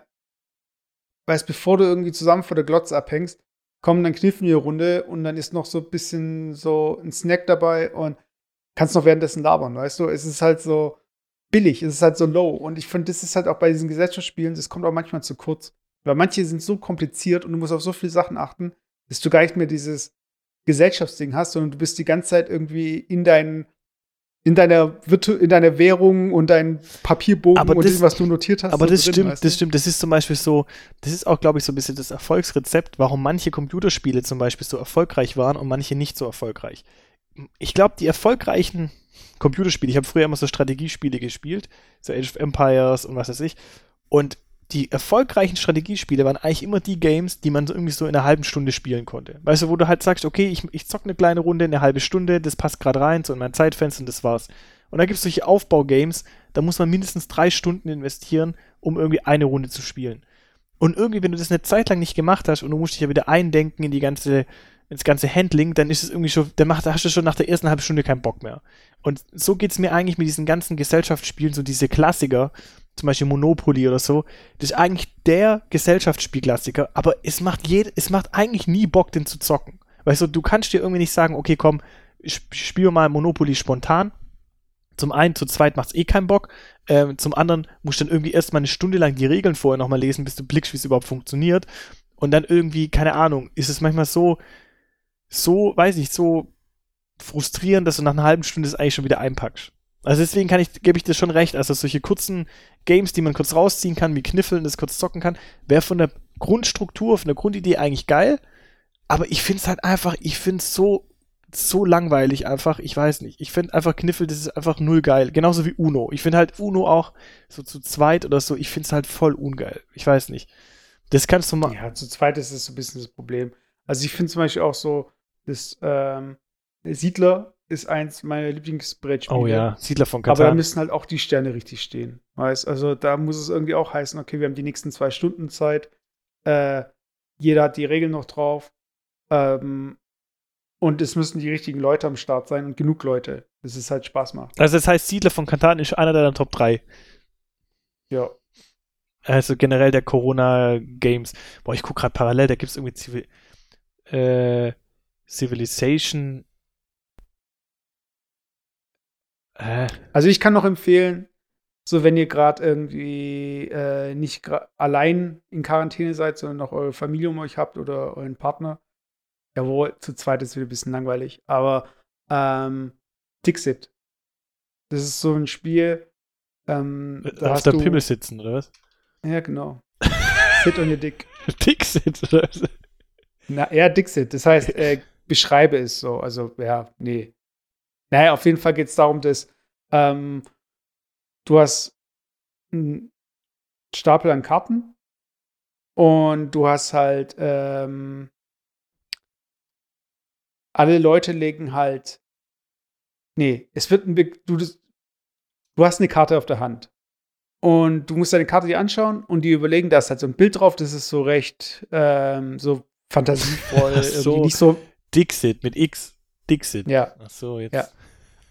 weißt, bevor du irgendwie zusammen vor der Glotze abhängst, kommen dann Kniffen hier Runde und dann ist noch so ein bisschen so ein Snack dabei und kannst noch währenddessen labern, weißt du? Es ist halt so billig, es ist halt so low und ich finde, das ist halt auch bei diesen Gesellschaftsspielen, das kommt auch manchmal zu kurz. Weil manche sind so kompliziert und du musst auf so viele Sachen achten, dass du gar nicht mehr dieses Gesellschaftsding hast, sondern du bist die ganze Zeit irgendwie in deinen in deiner, Virtu in deiner Währung und deinen Papierbogen Aber und das- dem, was du notiert hast. Aber so das drin, stimmt, weißt du? das stimmt. Das ist zum Beispiel so, das ist auch, glaube ich, so ein bisschen das Erfolgsrezept, warum manche Computerspiele zum Beispiel so erfolgreich waren und manche nicht so erfolgreich. Ich glaube, die erfolgreichen Computerspiele, ich habe früher immer so Strategiespiele gespielt, so Age of Empires und was weiß ich, und die erfolgreichen Strategiespiele waren eigentlich immer die Games, die man so irgendwie so in einer halben Stunde spielen konnte. Weißt du, wo du halt sagst, okay, ich, ich zock eine kleine Runde, eine halbe Stunde, das passt gerade rein, so in mein Zeitfenster und das war's. Und da gibt es solche Aufbaugames, da muss man mindestens drei Stunden investieren, um irgendwie eine Runde zu spielen. Und irgendwie, wenn du das eine Zeit lang nicht gemacht hast und du musst dich ja wieder eindenken in die ganze, ins ganze Handling, dann ist es irgendwie schon, dann macht, hast du schon nach der ersten halben Stunde keinen Bock mehr. Und so geht's mir eigentlich mit diesen ganzen Gesellschaftsspielen, so diese Klassiker, zum Beispiel Monopoly oder so, das ist eigentlich der Gesellschaftsspielklassiker, aber es macht jed es macht eigentlich nie Bock, den zu zocken. Weißt du, du kannst dir irgendwie nicht sagen, okay, komm, ich spiele mal Monopoly spontan. Zum einen, zu zweit macht's eh keinen Bock. Ähm, zum anderen musst du dann irgendwie erstmal eine Stunde lang die Regeln vorher nochmal lesen, bis du blickst, wie es überhaupt funktioniert. Und dann irgendwie, keine Ahnung, ist es manchmal so, so, weiß ich, so frustrierend, dass du nach einer halben Stunde es eigentlich schon wieder einpackst. Also deswegen kann ich, gebe ich dir schon recht. Also solche kurzen Games, die man kurz rausziehen kann, wie Kniffeln, das kurz zocken kann, wäre von der Grundstruktur, von der Grundidee eigentlich geil. Aber ich finde es halt einfach, ich finde es so so langweilig einfach. Ich weiß nicht. Ich finde einfach Kniffel, das ist einfach null geil. Genauso wie Uno. Ich finde halt Uno auch so zu zweit oder so. Ich finde es halt voll ungeil. Ich weiß nicht. Das kannst du mal. Ja, zu zweit ist es so ein bisschen das Problem. Also ich finde zum Beispiel auch so, das ähm, Siedler ist eins meiner Lieblingsbrettspiele. Oh ja, Siedler von Katan. Aber da müssen halt auch die Sterne richtig stehen. Weißt also da muss es irgendwie auch heißen, okay, wir haben die nächsten zwei Stunden Zeit. Äh, jeder hat die Regeln noch drauf. Ähm, und es müssen die richtigen Leute am Start sein und genug Leute, dass es halt Spaß macht. Also das heißt, Siedler von Katan ist einer deiner Top 3. Ja. Also generell der Corona-Games. Boah, ich gucke gerade parallel, da gibt es irgendwie Zivil äh, Civilization. Äh. Also ich kann noch empfehlen, so wenn ihr gerade irgendwie äh, nicht allein in Quarantäne seid, sondern noch eure Familie um euch habt oder euren Partner. Jawohl, zu zweit ist wieder ein bisschen langweilig. Aber ähm, Dixit. Das ist so ein Spiel. Ähm, da Auf der du, Pimmel sitzen, oder was? Ja, genau. Sit on your dick. Dixit, oder was? Na, eher Dixit. Das heißt, äh, beschreibe es so. Also, ja, nee. Naja, auf jeden Fall geht es darum, dass ähm, du hast einen Stapel an Karten und du hast halt ähm, alle Leute legen halt nee, es wird ein du, du hast eine Karte auf der Hand und du musst deine Karte dir anschauen und die überlegen, da ist halt so ein Bild drauf, das ist so recht ähm, so fantasievoll, so, irgendwie nicht so Dixit mit X. Dixit. Ja. Ach so, jetzt. Ja.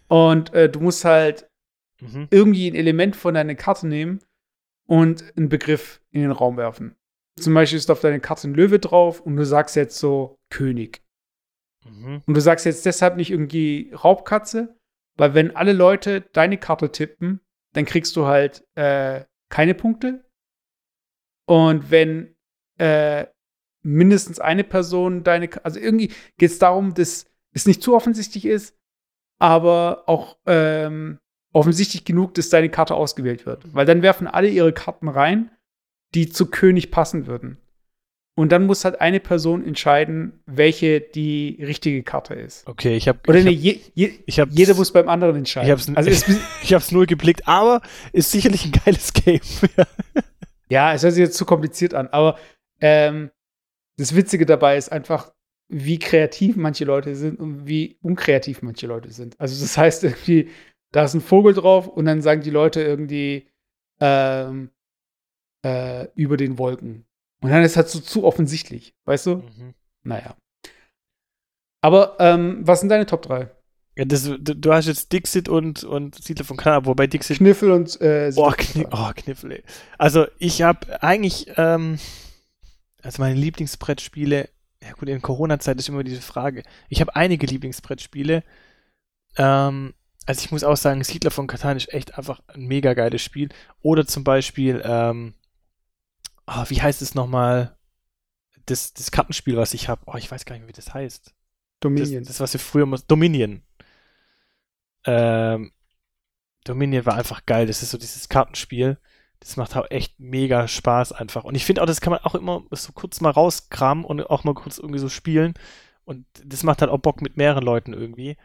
Und äh, du musst halt mhm. irgendwie ein Element von deiner Karte nehmen und einen Begriff in den Raum werfen. Zum Beispiel ist auf deiner Karte ein Löwe drauf und du sagst jetzt so König. Mhm. Und du sagst jetzt deshalb nicht irgendwie Raubkatze, weil wenn alle Leute deine Karte tippen, dann kriegst du halt äh, keine Punkte. Und wenn äh, mindestens eine Person deine, also irgendwie geht es darum, dass es nicht zu offensichtlich ist, aber auch ähm, offensichtlich genug, dass deine Karte ausgewählt wird. Weil dann werfen alle ihre Karten rein, die zu König passen würden. Und dann muss halt eine Person entscheiden, welche die richtige Karte ist. Okay, ich habe Oder ich nee, je, je, ich hab, jeder muss beim anderen entscheiden. Ich hab's, also ich, ich hab's null geblickt, aber ist sicherlich ein geiles Game. ja, es hört sich jetzt zu kompliziert an, aber ähm, das Witzige dabei ist einfach, wie kreativ manche Leute sind und wie unkreativ manche Leute sind. Also das heißt irgendwie, da ist ein Vogel drauf und dann sagen die Leute irgendwie ähm, äh, über den Wolken. Und dann ist es halt so zu offensichtlich, weißt du? Mhm. Naja. Aber ähm, was sind deine Top 3? Ja, das, du hast jetzt Dixit und, und Siedler von Kanada, wobei Dixit. Kniffel und äh, oh, Kni oh, Kniffel, ey. Also, ich habe eigentlich, ähm, also meine Lieblingsbrettspiele, ja gut, in Corona-Zeit ist immer diese Frage. Ich habe einige Lieblingsbrettspiele. Ähm, also ich muss auch sagen, Siedler von Katan ist echt einfach ein mega geiles Spiel. Oder zum Beispiel, ähm, oh, wie heißt es nochmal? Das, das Kartenspiel, was ich habe. Oh, ich weiß gar nicht mehr, wie das heißt. Dominion. Das, das was wir früher muss. Dominion. Ähm, Dominion war einfach geil. Das ist so dieses Kartenspiel das macht auch echt mega Spaß einfach. Und ich finde auch, das kann man auch immer so kurz mal rauskramen und auch mal kurz irgendwie so spielen. Und das macht halt auch Bock mit mehreren Leuten irgendwie.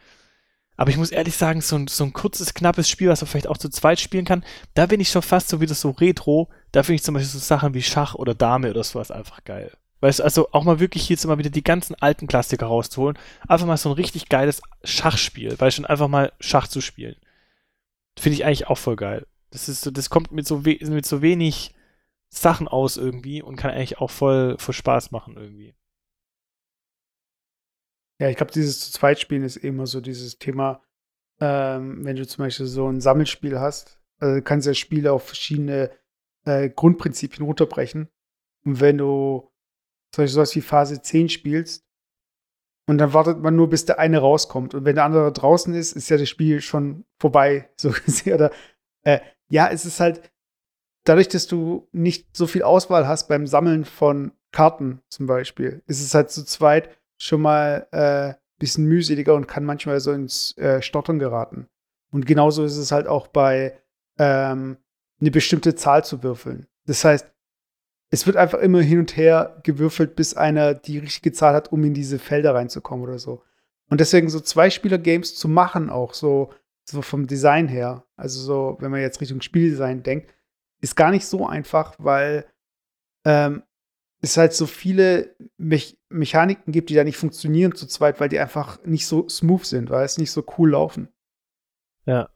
Aber ich muss ehrlich sagen, so ein, so ein kurzes, knappes Spiel, was man vielleicht auch zu zweit spielen kann, da bin ich schon fast so wieder so retro. Da finde ich zum Beispiel so Sachen wie Schach oder Dame oder sowas einfach geil. Weißt du, also auch mal wirklich jetzt mal wieder die ganzen alten Klassiker rauszuholen. Einfach mal so ein richtig geiles Schachspiel, weil schon einfach mal Schach zu spielen. Finde ich eigentlich auch voll geil. Das ist so, das kommt mit so, mit so wenig Sachen aus irgendwie und kann eigentlich auch voll, voll Spaß machen irgendwie. Ja, ich glaube, dieses zu zweit spielen ist immer so dieses Thema, ähm, wenn du zum Beispiel so ein Sammelspiel hast, also du kannst ja Spiele auf verschiedene äh, Grundprinzipien runterbrechen. Und wenn du zum Beispiel sowas wie Phase 10 spielst, und dann wartet man nur, bis der eine rauskommt. Und wenn der andere draußen ist, ist ja das Spiel schon vorbei, so gesehen. Oder äh, ja, es ist halt dadurch, dass du nicht so viel Auswahl hast beim Sammeln von Karten zum Beispiel, ist es halt zu zweit schon mal äh, bisschen mühseliger und kann manchmal so ins äh, Stottern geraten. Und genauso ist es halt auch bei ähm, eine bestimmte Zahl zu würfeln. Das heißt, es wird einfach immer hin und her gewürfelt, bis einer die richtige Zahl hat, um in diese Felder reinzukommen oder so. Und deswegen so Zwei-Spieler-Games zu machen, auch so, so vom Design her, also so, wenn man jetzt Richtung Spieldesign denkt, ist gar nicht so einfach, weil ähm, es halt so viele Me Mechaniken gibt, die da nicht funktionieren zu zweit, weil die einfach nicht so smooth sind, weil es nicht so cool laufen. Ja.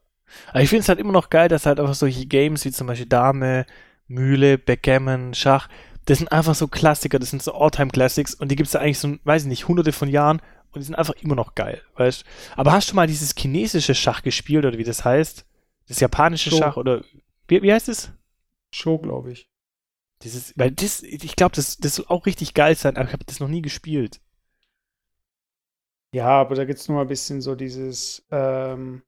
Aber ich finde es halt immer noch geil, dass halt einfach solche Games wie zum Beispiel Dame, Mühle, Backgammon, Schach, das sind einfach so Klassiker, das sind so All-Time-Classics und die gibt es eigentlich so, weiß ich nicht, hunderte von Jahren und die sind einfach immer noch geil, weißt Aber hast du mal dieses chinesische Schach gespielt oder wie das heißt? Das japanische Show. Schach oder wie, wie heißt es? Show, glaube ich. Dieses, weil das, ich glaube, das, das soll auch richtig geil sein, aber ich habe das noch nie gespielt. Ja, aber da gibt es nur ein bisschen so dieses, ähm,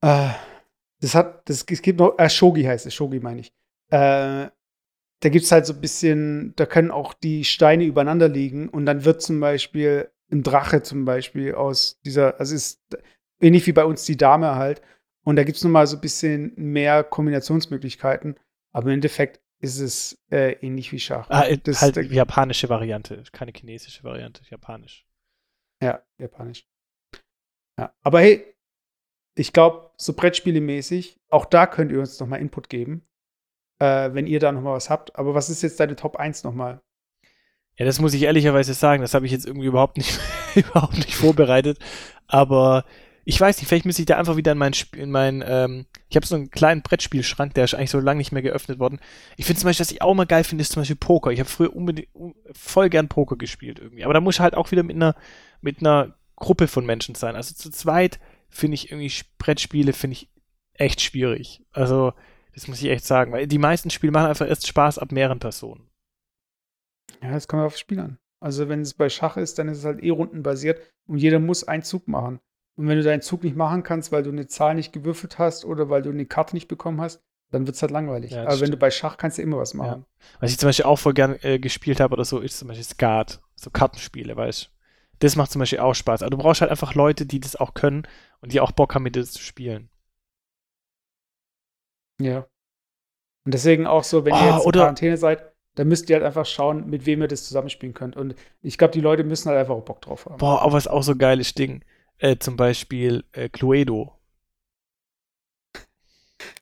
äh, das hat, das, es gibt noch, äh, Shogi heißt es, Shogi meine ich. Äh, da gibt es halt so ein bisschen, da können auch die Steine übereinander liegen und dann wird zum Beispiel ein Drache zum Beispiel aus dieser, also ist ähnlich wie bei uns die Dame halt. Und da gibt es nochmal so ein bisschen mehr Kombinationsmöglichkeiten. Aber im Endeffekt ist es äh, ähnlich wie Schach. Ah, das halt die japanische Variante, keine chinesische Variante, japanisch. Ja, japanisch. Ja, aber hey, ich glaube, so Brettspiele mäßig, auch da könnt ihr uns nochmal Input geben äh, wenn ihr da nochmal was habt. Aber was ist jetzt deine Top 1 nochmal? Ja, das muss ich ehrlicherweise sagen. Das habe ich jetzt irgendwie überhaupt nicht, überhaupt nicht vorbereitet. Aber ich weiß nicht, vielleicht müsste ich da einfach wieder in mein, in mein ähm, ich habe so einen kleinen Brettspielschrank, der ist eigentlich so lange nicht mehr geöffnet worden. Ich finde zum Beispiel, was ich auch mal geil finde, ist zum Beispiel Poker. Ich habe früher unbedingt voll gern Poker gespielt irgendwie. Aber da muss ich halt auch wieder mit einer, mit einer Gruppe von Menschen sein. Also zu zweit finde ich irgendwie Brettspiele, finde ich echt schwierig. Also das muss ich echt sagen, weil die meisten Spiele machen einfach erst Spaß ab mehreren Personen. Ja, das kommt aufs Spiel an. Also wenn es bei Schach ist, dann ist es halt eh rundenbasiert und jeder muss einen Zug machen. Und wenn du deinen Zug nicht machen kannst, weil du eine Zahl nicht gewürfelt hast oder weil du eine Karte nicht bekommen hast, dann wird es halt langweilig. Ja, Aber stimmt. wenn du bei Schach kannst du immer was machen. Ja. Was ich zum Beispiel auch voll gern äh, gespielt habe oder so, ist zum Beispiel Skat. So Kartenspiele, weißt du. Das macht zum Beispiel auch Spaß. Aber du brauchst halt einfach Leute, die das auch können und die auch Bock haben, mit dir zu spielen. Ja. Und deswegen auch so, wenn oh, ihr jetzt in Quarantäne seid, dann müsst ihr halt einfach schauen, mit wem ihr das zusammenspielen könnt. Und ich glaube, die Leute müssen halt einfach auch Bock drauf haben. Boah, aber was auch so geiles Ding. Äh, zum Beispiel äh, Cluedo.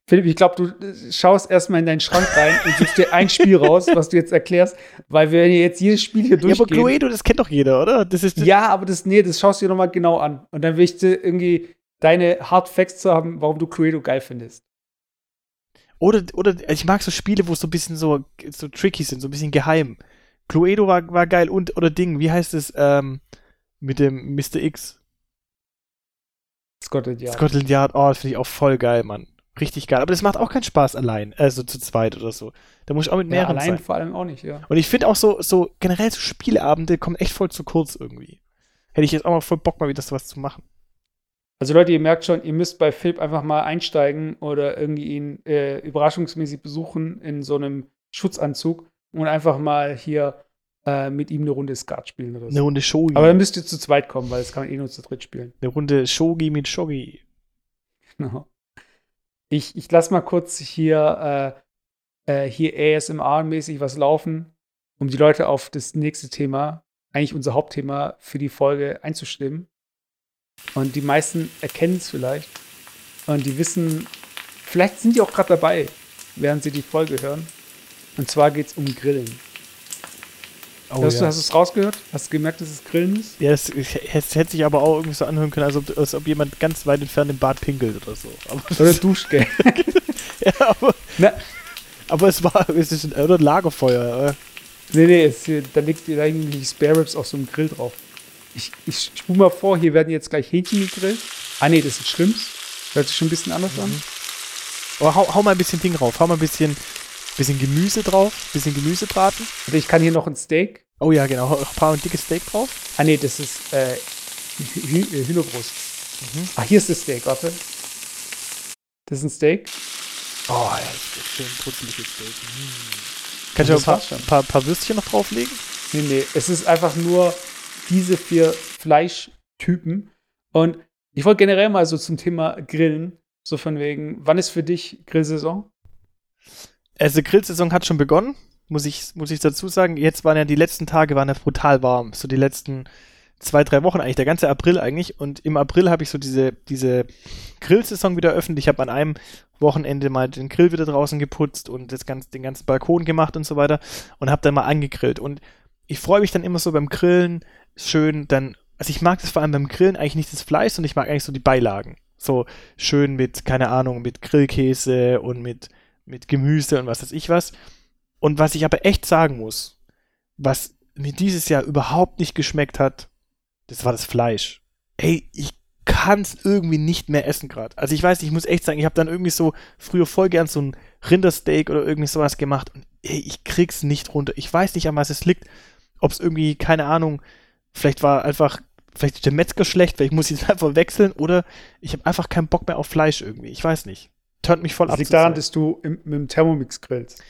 Philipp, ich glaube, du äh, schaust erstmal in deinen Schrank rein und suchst dir ein Spiel raus, was du jetzt erklärst, weil wir jetzt jedes Spiel hier durchgehen. Ja, aber Cluedo, das kennt doch jeder, oder? Das ist das ja, aber das, nee, das schaust du dir nochmal genau an. Und dann will ich dir irgendwie deine Hard Facts zu haben, warum du Cluedo geil findest. Oder, oder ich mag so Spiele, wo es so ein bisschen so, so tricky sind, so ein bisschen geheim. Cluedo war, war geil und, oder Ding, wie heißt es, ähm, mit dem Mr. X? Scotland Yard. Scotland Yard, oh, das finde ich auch voll geil, Mann. Richtig geil. Aber das macht auch keinen Spaß allein, also zu zweit oder so. Da muss ich auch mit mehreren ja, allein sein. vor allem auch nicht, ja. Und ich finde auch so, so generell so Spieleabende kommen echt voll zu kurz irgendwie. Hätte ich jetzt auch mal voll Bock, mal wieder sowas zu machen. Also Leute, ihr merkt schon, ihr müsst bei Philipp einfach mal einsteigen oder irgendwie ihn äh, überraschungsmäßig besuchen in so einem Schutzanzug und einfach mal hier äh, mit ihm eine Runde Skat spielen oder so. Eine Runde Shogi. Aber dann müsst ihr zu zweit kommen, weil das kann man eh nur zu dritt spielen. Eine Runde Shogi mit Shogi. Genau. Ich, ich lasse mal kurz hier, äh, äh hier ASMR-mäßig was laufen, um die Leute auf das nächste Thema, eigentlich unser Hauptthema für die Folge einzustimmen. Und die meisten erkennen es vielleicht. Und die wissen, vielleicht sind die auch gerade dabei, während sie die Folge hören. Und zwar geht es um Grillen. Oh, hast, ja. du, hast du es rausgehört? Hast du gemerkt, dass es Grillen ist? Ja, es, hätte sich aber auch irgendwie so anhören können, als ob, als ob jemand ganz weit entfernt im Bad pinkelt oder so. Aber oder duscht, gell? ja, aber, Na, aber es war es ist ein, oder ein Lagerfeuer. Oder? Nee, nee, es, da liegt da irgendwie Spare Ribs auf so einem Grill drauf. Ich, ich spule mal vor, hier werden jetzt gleich Hähnchen gegrillt. Ah, nee, das sind Shrimps. Hört sich schon ein bisschen anders mhm. an. Aber hau, hau, mal ein bisschen Ding drauf. Hau mal ein bisschen, bisschen Gemüse drauf. Bisschen Gemüse braten. Also ich kann hier noch ein Steak. Oh ja, genau. Hau ein paar ein dickes Steak drauf. Ah, nee, das ist äh, äh, Hühnerbrust. Mhm. Ah, hier ist das Steak. Warte. Das ist ein Steak. Oh, das ist schön putzeliges Steak. Mhm. Kannst du ein paar, paar, paar Würstchen noch drauflegen? Nee, nee. Es ist einfach nur diese vier Fleischtypen. Und ich wollte generell mal so zum Thema Grillen, so von wegen, wann ist für dich Grillsaison? Also Grillsaison hat schon begonnen, muss ich, muss ich dazu sagen. Jetzt waren ja die letzten Tage waren ja brutal warm. So die letzten zwei, drei Wochen eigentlich, der ganze April eigentlich. Und im April habe ich so diese, diese Grillsaison wieder eröffnet. Ich habe an einem Wochenende mal den Grill wieder draußen geputzt und das ganze, den ganzen Balkon gemacht und so weiter und habe dann mal angegrillt. Und ich freue mich dann immer so beim Grillen schön dann, also ich mag das vor allem beim Grillen eigentlich nicht das Fleisch, sondern ich mag eigentlich so die Beilagen. So schön mit, keine Ahnung, mit Grillkäse und mit, mit Gemüse und was weiß ich was. Und was ich aber echt sagen muss, was mir dieses Jahr überhaupt nicht geschmeckt hat, das war das Fleisch. Ey, ich kann es irgendwie nicht mehr essen gerade. Also ich weiß, ich muss echt sagen, ich habe dann irgendwie so früher voll gern so ein Rindersteak oder irgendwie sowas gemacht und ey, ich krieg's nicht runter. Ich weiß nicht, an was es liegt. Ob es irgendwie, keine Ahnung, vielleicht war einfach, vielleicht ist der Metzger schlecht, vielleicht muss ich es einfach wechseln oder ich habe einfach keinen Bock mehr auf Fleisch irgendwie. Ich weiß nicht. Tönt mich voll das ab. liegt daran, dass du im, mit dem Thermomix grillst.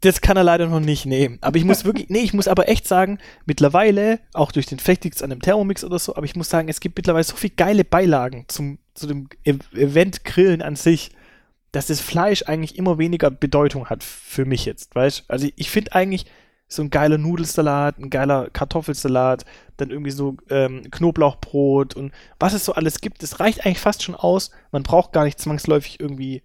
Das kann er leider noch nicht nehmen. Aber ich muss wirklich, nee, ich muss aber echt sagen, mittlerweile, auch durch den, es an dem Thermomix oder so, aber ich muss sagen, es gibt mittlerweile so viele geile Beilagen zum, zu dem e Event Grillen an sich, dass das Fleisch eigentlich immer weniger Bedeutung hat für mich jetzt, weißt Also ich finde eigentlich so ein geiler Nudelsalat, ein geiler Kartoffelsalat, dann irgendwie so ähm, Knoblauchbrot und was es so alles gibt, das reicht eigentlich fast schon aus. Man braucht gar nicht zwangsläufig irgendwie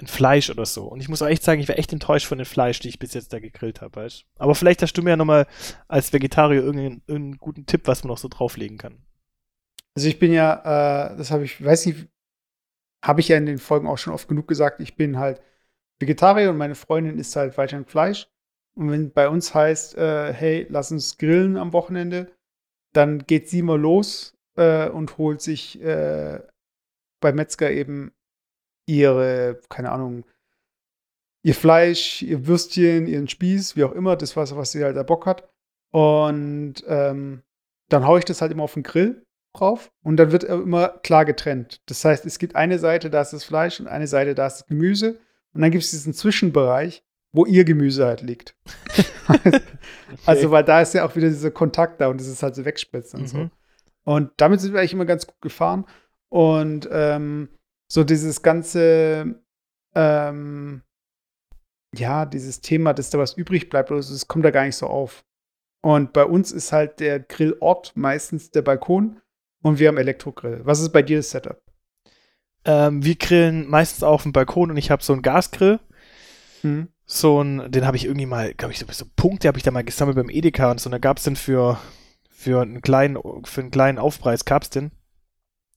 ein Fleisch oder so. Und ich muss auch echt sagen, ich war echt enttäuscht von dem Fleisch, die ich bis jetzt da gegrillt habe, weißt Aber vielleicht hast du mir ja nochmal als Vegetarier irgendeinen, irgendeinen guten Tipp, was man noch so drauflegen kann. Also ich bin ja, äh, das habe ich, weiß nicht, habe ich ja in den Folgen auch schon oft genug gesagt, ich bin halt Vegetarier und meine Freundin isst halt weiterhin Fleisch. Und wenn bei uns heißt, äh, hey, lass uns grillen am Wochenende, dann geht sie mal los äh, und holt sich äh, bei Metzger eben ihre, keine Ahnung, ihr Fleisch, ihr Würstchen, ihren Spieß, wie auch immer, das was, was sie halt da Bock hat. Und ähm, dann haue ich das halt immer auf den Grill drauf und dann wird immer klar getrennt. Das heißt, es gibt eine Seite, da ist das Fleisch und eine Seite, da ist das Gemüse. Und dann gibt es diesen Zwischenbereich, wo ihr Gemüse halt liegt. okay. Also, weil da ist ja auch wieder dieser Kontakt da und das ist halt so wegspritzt und mhm. so. Und damit sind wir eigentlich immer ganz gut gefahren. Und ähm, so dieses ganze, ähm, ja, dieses Thema, dass da was übrig bleibt, also das kommt da gar nicht so auf. Und bei uns ist halt der Grillort meistens der Balkon und wir haben Elektrogrill. Was ist bei dir das Setup? Ähm, wir grillen meistens auf dem Balkon und ich habe so einen Gasgrill. Mhm. So ein, den habe ich irgendwie mal, glaube ich, so, so Punkte habe ich da mal gesammelt beim Edeka und so. Und da gab es den für, für einen kleinen, für einen kleinen Aufpreis gab es den.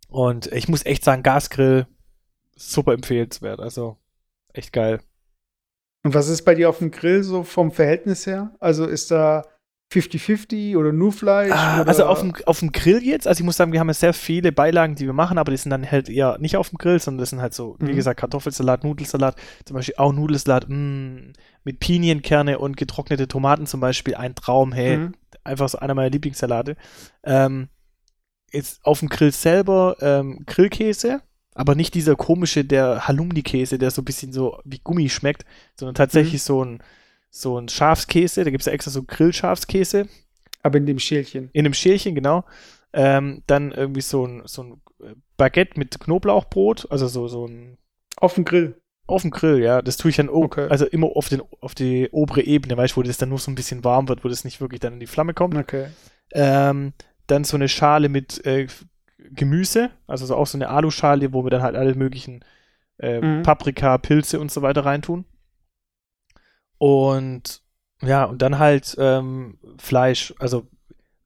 Und ich muss echt sagen, Gasgrill super empfehlenswert. Also echt geil. Und was ist bei dir auf dem Grill so vom Verhältnis her? Also ist da 50-50 oder nur Fleisch? Ah, oder? Also auf dem, auf dem Grill jetzt, also ich muss sagen, wir haben ja sehr viele Beilagen, die wir machen, aber die sind dann halt eher nicht auf dem Grill, sondern das sind halt so, mhm. wie gesagt, Kartoffelsalat, Nudelsalat, zum Beispiel auch Nudelsalat mh, mm, mit Pinienkerne und getrocknete Tomaten zum Beispiel, ein Traum, hey, mhm. einfach so einer meiner Lieblingssalate. Ähm, jetzt auf dem Grill selber ähm, Grillkäse, aber nicht dieser komische, der Halumni-Käse, der so ein bisschen so wie Gummi schmeckt, sondern tatsächlich mhm. so ein so ein Schafskäse, da gibt es ja extra so Grillschafskäse. Aber in dem Schälchen. In dem Schälchen, genau. Ähm, dann irgendwie so ein, so ein äh, Baguette mit Knoblauchbrot, also so, so ein. Auf dem Grill. Auf dem Grill, ja. Das tue ich dann okay. also immer auf, den, auf die obere Ebene, weißt du, wo das dann nur so ein bisschen warm wird, wo das nicht wirklich dann in die Flamme kommt. Okay. Ähm, dann so eine Schale mit äh, Gemüse, also so auch so eine Aluschale, wo wir dann halt alle möglichen äh, mhm. Paprika, Pilze und so weiter reintun. Und ja, und dann halt ähm, Fleisch, also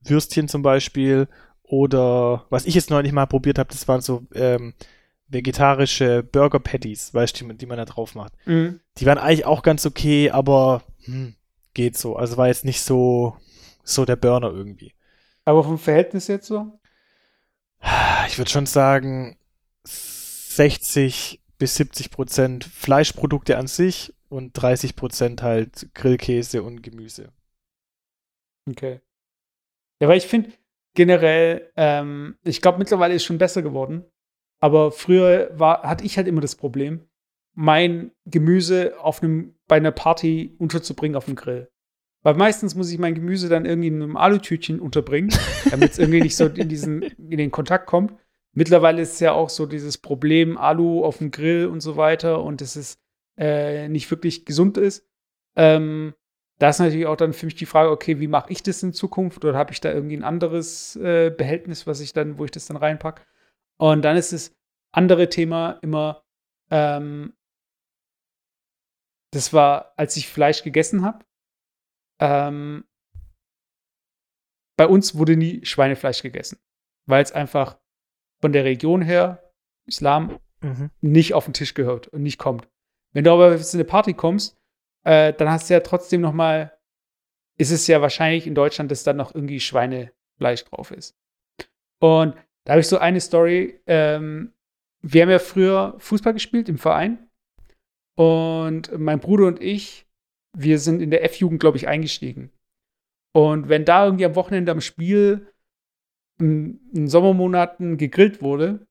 Würstchen zum Beispiel oder was ich jetzt neulich mal probiert habe, das waren so ähm, vegetarische Burger Patties, weißt du, die, die man da drauf macht. Mhm. Die waren eigentlich auch ganz okay, aber hm, geht so. Also war jetzt nicht so, so der Burner irgendwie. Aber vom Verhältnis jetzt so? Ich würde schon sagen 60 bis 70 Prozent Fleischprodukte an sich und 30 Prozent halt Grillkäse und Gemüse. Okay. Ja, weil ich finde generell, ähm, ich glaube mittlerweile ist schon besser geworden. Aber früher war, hatte ich halt immer das Problem, mein Gemüse auf einem, bei einer Party unterzubringen auf dem Grill. Weil meistens muss ich mein Gemüse dann irgendwie in einem Alutütchen unterbringen, damit es irgendwie nicht so in diesen, in den Kontakt kommt. Mittlerweile ist es ja auch so dieses Problem, Alu auf dem Grill und so weiter. Und es ist äh, nicht wirklich gesund ist. Ähm, da ist natürlich auch dann für mich die Frage, okay, wie mache ich das in Zukunft? Oder habe ich da irgendwie ein anderes äh, Behältnis, was ich dann, wo ich das dann reinpacke? Und dann ist das andere Thema immer, ähm, das war, als ich Fleisch gegessen habe. Ähm, bei uns wurde nie Schweinefleisch gegessen, weil es einfach von der Region her, Islam, mhm. nicht auf den Tisch gehört und nicht kommt. Wenn du aber zu eine Party kommst, äh, dann hast du ja trotzdem noch mal, ist es ja wahrscheinlich in Deutschland, dass dann noch irgendwie Schweinefleisch drauf ist. Und da habe ich so eine Story. Ähm, wir haben ja früher Fußball gespielt im Verein. Und mein Bruder und ich, wir sind in der F-Jugend, glaube ich, eingestiegen. Und wenn da irgendwie am Wochenende am Spiel in, in Sommermonaten gegrillt wurde,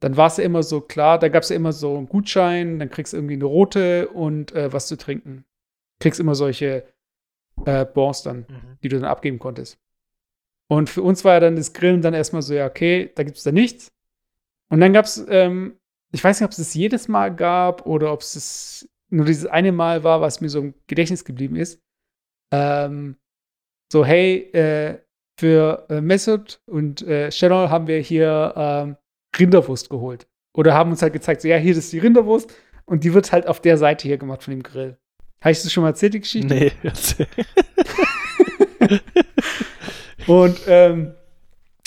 dann war es ja immer so klar, da gab es ja immer so einen Gutschein, dann kriegst du irgendwie eine rote und äh, was zu trinken. Kriegst immer solche äh, Bons dann, mhm. die du dann abgeben konntest. Und für uns war ja dann das Grillen dann erstmal so, ja, okay, da gibt es da nichts. Und dann gab es, ähm, ich weiß nicht, ob es das jedes Mal gab oder ob es nur dieses eine Mal war, was mir so im Gedächtnis geblieben ist. Ähm, so, hey, äh, für äh, Mesut und äh, Channel haben wir hier ähm, Rinderwurst geholt. Oder haben uns halt gezeigt, so, ja, hier ist die Rinderwurst und die wird halt auf der Seite hier gemacht von dem Grill. Habe ich das schon mal erzählt, die Geschichte? Nee, erzähl. und, ähm,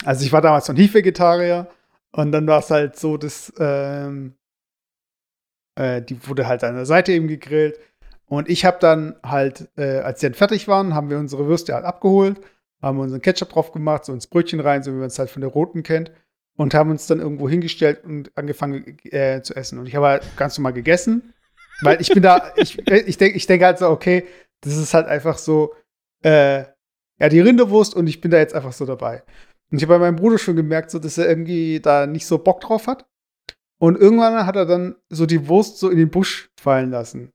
also ich war damals noch nie Vegetarier und dann war es halt so, dass, ähm, äh, die wurde halt an der Seite eben gegrillt und ich habe dann halt, äh, als die dann fertig waren, haben wir unsere Würste halt abgeholt, haben unseren Ketchup drauf gemacht, so ins Brötchen rein, so wie man es halt von der roten kennt und haben uns dann irgendwo hingestellt und angefangen äh, zu essen. Und ich habe halt ganz normal gegessen, weil ich bin da, ich, ich denke ich denk halt so, okay, das ist halt einfach so, äh, ja, die Rinderwurst und ich bin da jetzt einfach so dabei. Und ich habe bei meinem Bruder schon gemerkt, so, dass er irgendwie da nicht so Bock drauf hat. Und irgendwann hat er dann so die Wurst so in den Busch fallen lassen.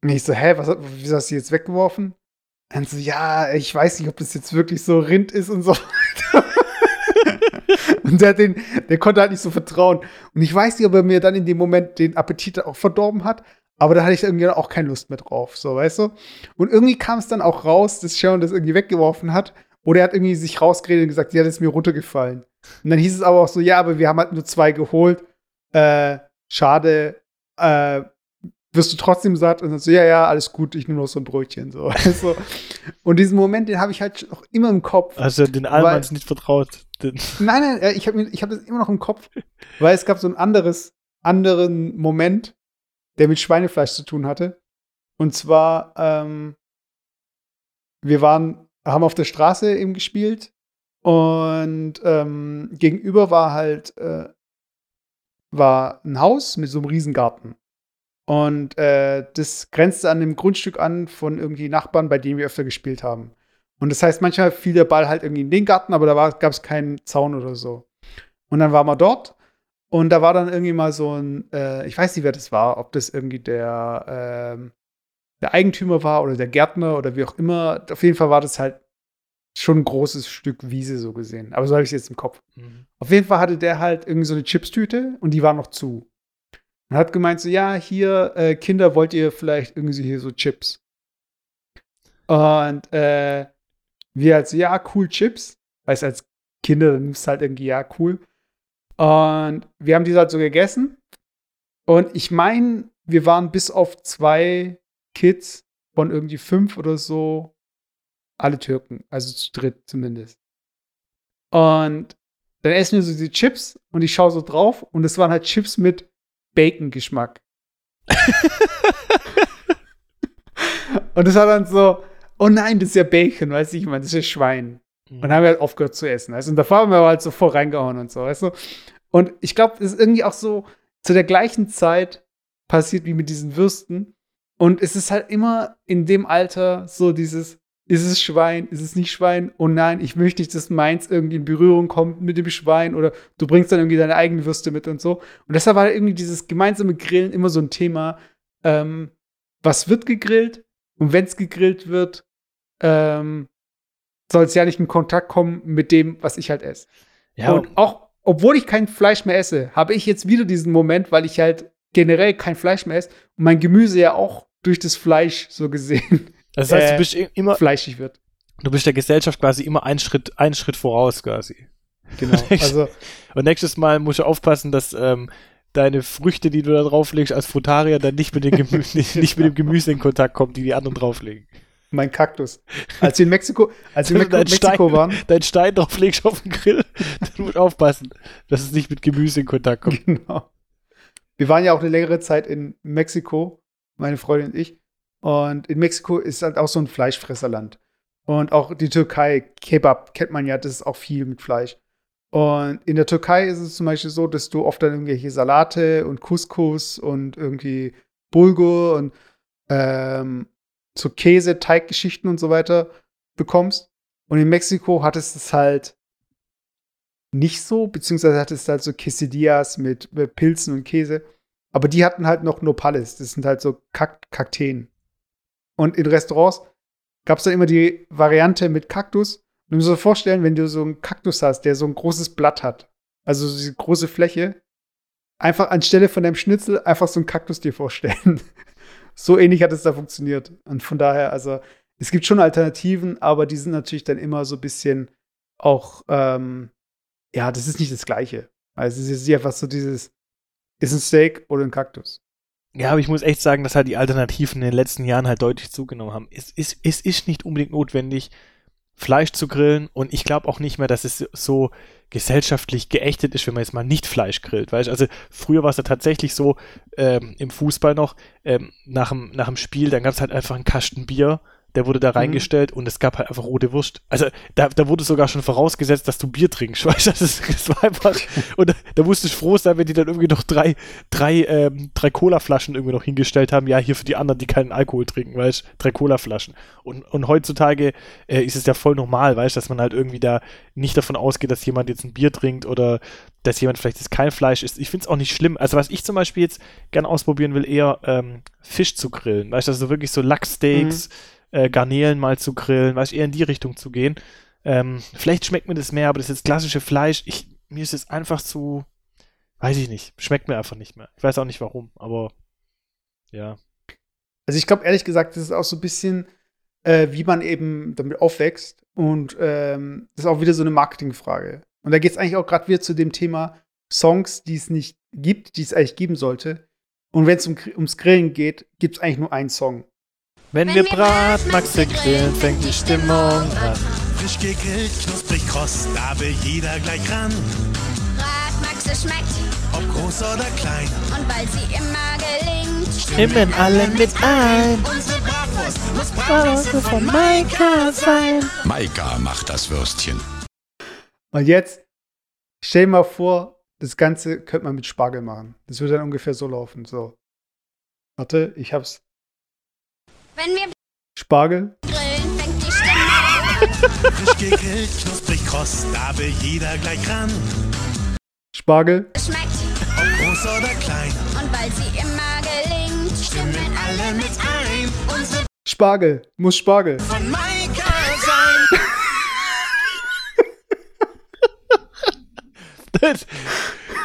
Und ich so, hä, was, wieso hast du jetzt weggeworfen? Und so, ja, ich weiß nicht, ob das jetzt wirklich so Rind ist und so. Und der, den, der konnte halt nicht so vertrauen. Und ich weiß nicht, ob er mir dann in dem Moment den Appetit auch verdorben hat. Aber da hatte ich irgendwie auch keine Lust mehr drauf, so, weißt du? Und irgendwie kam es dann auch raus, dass Sharon das irgendwie weggeworfen hat. Oder er hat irgendwie sich rausgeredet und gesagt, ja, das ist mir runtergefallen. Und dann hieß es aber auch so, ja, aber wir haben halt nur zwei geholt. Äh, schade, äh, wirst du trotzdem satt? Und dann so, ja, ja, alles gut, ich nehme noch so ein Brötchen. So. Also, und diesen Moment, den habe ich halt noch immer im Kopf. Also den Almans nicht vertraut. Den. Nein, nein, ich habe ich hab das immer noch im Kopf, weil es gab so ein anderes, anderen Moment, der mit Schweinefleisch zu tun hatte. Und zwar, ähm, wir waren, haben auf der Straße eben gespielt und ähm, gegenüber war halt äh, war ein Haus mit so einem Riesengarten. Und äh, das grenzte an dem Grundstück an von irgendwie Nachbarn, bei denen wir öfter gespielt haben. Und das heißt, manchmal fiel der Ball halt irgendwie in den Garten, aber da gab es keinen Zaun oder so. Und dann waren wir dort und da war dann irgendwie mal so ein, äh, ich weiß nicht, wer das war, ob das irgendwie der, äh, der Eigentümer war oder der Gärtner oder wie auch immer. Auf jeden Fall war das halt schon ein großes Stück Wiese so gesehen. Aber so habe ich es jetzt im Kopf. Mhm. Auf jeden Fall hatte der halt irgendwie so eine Chipstüte und die war noch zu. Und hat gemeint so, ja, hier, äh, Kinder, wollt ihr vielleicht irgendwie hier so Chips? Und äh, wir halt so, ja, cool Chips. Weil es als Kinder, du halt irgendwie, ja, cool. Und wir haben diese halt so gegessen. Und ich meine, wir waren bis auf zwei Kids von irgendwie fünf oder so alle Türken. Also zu dritt zumindest. Und dann essen wir so die Chips und ich schaue so drauf und es waren halt Chips mit Bacon-Geschmack. und das war dann so, oh nein, das ist ja Bacon, weißt du, ich meine, das ist ja Schwein. Mhm. Und dann haben wir halt aufgehört zu essen. Weißt? Und davor haben wir halt so voll reingehauen und so, weißt du. Und ich glaube, das ist irgendwie auch so zu der gleichen Zeit passiert wie mit diesen Würsten. Und es ist halt immer in dem Alter so dieses, ist es Schwein, ist es nicht Schwein? Oh nein, ich möchte nicht, dass meins irgendwie in Berührung kommt mit dem Schwein oder du bringst dann irgendwie deine eigene Würste mit und so. Und deshalb war irgendwie dieses gemeinsame Grillen immer so ein Thema. Ähm, was wird gegrillt? Und wenn es gegrillt wird, ähm, soll es ja nicht in Kontakt kommen mit dem, was ich halt esse. Ja, und auch, obwohl ich kein Fleisch mehr esse, habe ich jetzt wieder diesen Moment, weil ich halt generell kein Fleisch mehr esse und mein Gemüse ja auch durch das Fleisch so gesehen Das heißt, Äh, du bist immer, fleischig wird. du bist der Gesellschaft quasi immer einen Schritt, einen Schritt voraus quasi. Genau. Also, Und nächstes Mal musst du aufpassen, dass ähm, deine Früchte, die du da drauflegst als Frutarier, dann nicht mit, Gemü nicht, nicht mit dem Gemüse in Kontakt kommen, die die anderen drauflegen. mein Kaktus. Als wir in Mexiko, als wir in Dein Mexiko Stein. waren, Deinen Stein drauflegst auf den Grill, dann musst du aufpassen, dass es nicht mit Gemüse in Kontakt kommt. Genau. Wir waren ja auch eine längere Zeit in Mexiko, meine Freundin und ich. Und in Mexiko ist halt auch so ein Fleischfresserland. Und auch die Türkei, Kebab kennt man ja, das ist auch viel mit Fleisch. Und in der Türkei ist es zum Beispiel so, dass du oft dann irgendwelche Salate und Couscous und irgendwie Bulgur und ähm, so Käse, Teiggeschichten und so weiter bekommst. Und in Mexiko hat es halt nicht so, beziehungsweise hat es halt so Quesadillas mit, mit Pilzen und Käse. Aber die hatten halt noch Nopales. Das sind halt so Kak Kakteen. Und in Restaurants gab es dann immer die Variante mit Kaktus. Und du musst dir vorstellen, wenn du so einen Kaktus hast, der so ein großes Blatt hat, also so diese große Fläche, einfach anstelle von deinem Schnitzel einfach so einen Kaktus dir vorstellen. so ähnlich hat es da funktioniert. Und von daher, also, es gibt schon Alternativen, aber die sind natürlich dann immer so ein bisschen auch, ähm, ja, das ist nicht das Gleiche. Also, es ist einfach so dieses, ist ein Steak oder ein Kaktus. Ja, aber ich muss echt sagen, dass halt die Alternativen in den letzten Jahren halt deutlich zugenommen haben. Es ist, es ist nicht unbedingt notwendig, Fleisch zu grillen und ich glaube auch nicht mehr, dass es so gesellschaftlich geächtet ist, wenn man jetzt mal nicht Fleisch grillt. Weißt? Also früher war es ja tatsächlich so, ähm, im Fußball noch, ähm, nach, dem, nach Spiel, dann gab es halt einfach einen Kasten Bier, der wurde da reingestellt und es gab halt einfach rote Wurst. Also da, da wurde sogar schon vorausgesetzt, dass du Bier trinkst. Weißt du, das, ist- das war einfach. Und da, da musstest du froh sein, wenn die dann irgendwie noch drei, drei, ähm, drei Cola-Flaschen irgendwie noch hingestellt haben. Ja, hier für die anderen, die keinen Alkohol trinken, weißt du, drei Cola-Flaschen. Und, und heutzutage äh, ist es ja voll normal, weißt du, dass man halt irgendwie da nicht davon ausgeht, dass jemand jetzt ein Bier trinkt oder dass jemand vielleicht jetzt kein Fleisch isst. Ich finde es auch nicht schlimm. Also was ich zum Beispiel jetzt gern ausprobieren will, eher ähm, Fisch zu grillen. Weißt du, also wirklich so Lachssteaks, äh, Garnelen mal zu grillen, weißt eher in die Richtung zu gehen. Ähm, vielleicht schmeckt mir das mehr, aber das ist jetzt klassische Fleisch. Ich, mir ist es einfach zu, weiß ich nicht, schmeckt mir einfach nicht mehr. Ich weiß auch nicht warum, aber ja. Also ich glaube ehrlich gesagt, das ist auch so ein bisschen, äh, wie man eben damit aufwächst. Und ähm, das ist auch wieder so eine Marketingfrage. Und da geht es eigentlich auch gerade wieder zu dem Thema Songs, die es nicht gibt, die es eigentlich geben sollte. Und wenn es um, ums Grillen geht, gibt es eigentlich nur einen Song. Wenn, Wenn wir Bratmaxe grillen, fängt die Stimmung an. Frisch gegrillt, knusprig kross, da will jeder gleich ran. Bratmaxe schmeckt Ob groß oder klein. und weil sie immer gelingt, Stimmen alle mit ein. Unsere Bratwurst muss Bratwurst von Maika sein. Maika macht das Würstchen. Und jetzt, stell dir mal vor, das Ganze könnte man mit Spargel machen. Das würde dann ungefähr so laufen. So. Warte, ich hab's. Wenn wir Spargel, grillen, fängt die Stimmung Frisch gegrillt, knusprig kross, da will jeder gleich ran. Spargel, schmeckt Ob groß oder klein. und weil sie immer gelingt, stimmen alle mit ein. Unsere Spargel, muss Spargel. Von Maika sein. Das,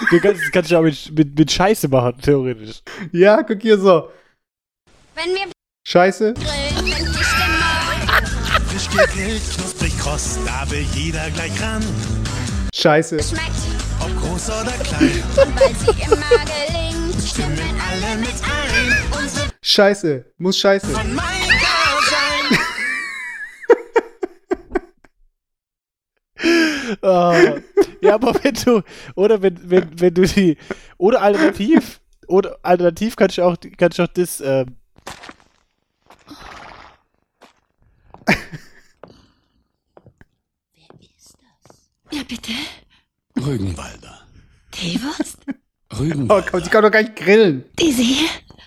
du kannst, das kannst du auch mit, mit, mit Scheiße machen, theoretisch. Ja, guck hier so. wenn wir Scheiße. Scheiße, Ob groß oder klein. stimmen alle mit ein. Scheiße, muss Scheiße. Ah. ja, aber wenn du, oder wenn, wenn, wenn du die, oder alternativ, oder alternativ kannst du auch, kannst du auch das, ähm, Ja, bitte. Rügenwalder. Teewurst? Oh, Rügenwalder. komm, die kann doch gar nicht grillen. Diese?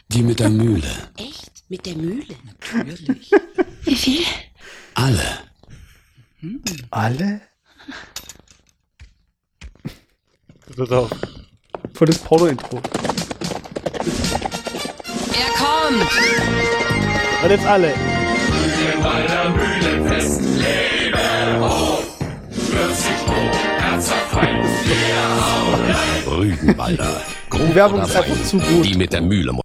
Die mit der Mühle. Echt? Mit der Mühle? Natürlich. Wie viel? Alle. Alle? pass auf. Für das Porno-Intro. Er kommt! Und jetzt alle. Rügenwalder. Die Werbung ist einfach zu gut. Die mit der Mühle.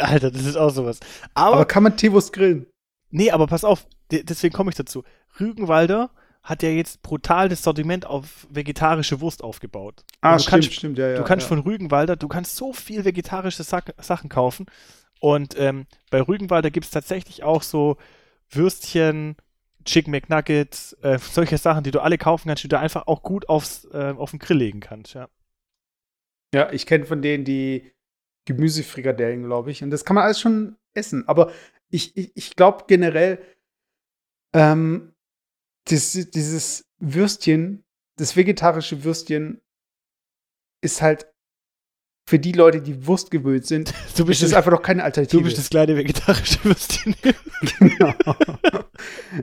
Alter, das ist auch sowas. Aber, Aber kann man Teewurst grillen? Nee, aber pass auf, de- deswegen komme ich dazu. Rügenwalder hat ja jetzt brutal das Sortiment auf vegetarische Wurst aufgebaut. Ah, Und du stimmt, kannst, stimmt, ja, ja. du kannst ja. von Rügenwalder, du kannst so viel vegetarische Sack, Sachen kaufen. Und ähm, bei Rügenwalder gibt es tatsächlich auch so Würstchen, Chicken McNuggets, äh, solche Sachen, die du alle kaufen kannst, die du einfach auch gut aufs, äh, auf den Grill legen kannst. Ja. Ja, ich kenne von denen die Gemüsefrikadellen, glaube ich. Und das kann man alles schon essen. Aber ich, ich, ich glaube generell, ähm, das, dieses Würstchen, das vegetarische Würstchen, ist halt für die Leute, die Wurst gewöhnt sind, Du ist bist, es das, einfach noch keine Alternative. du bist das kleine vegetarische Würstchen. Genau.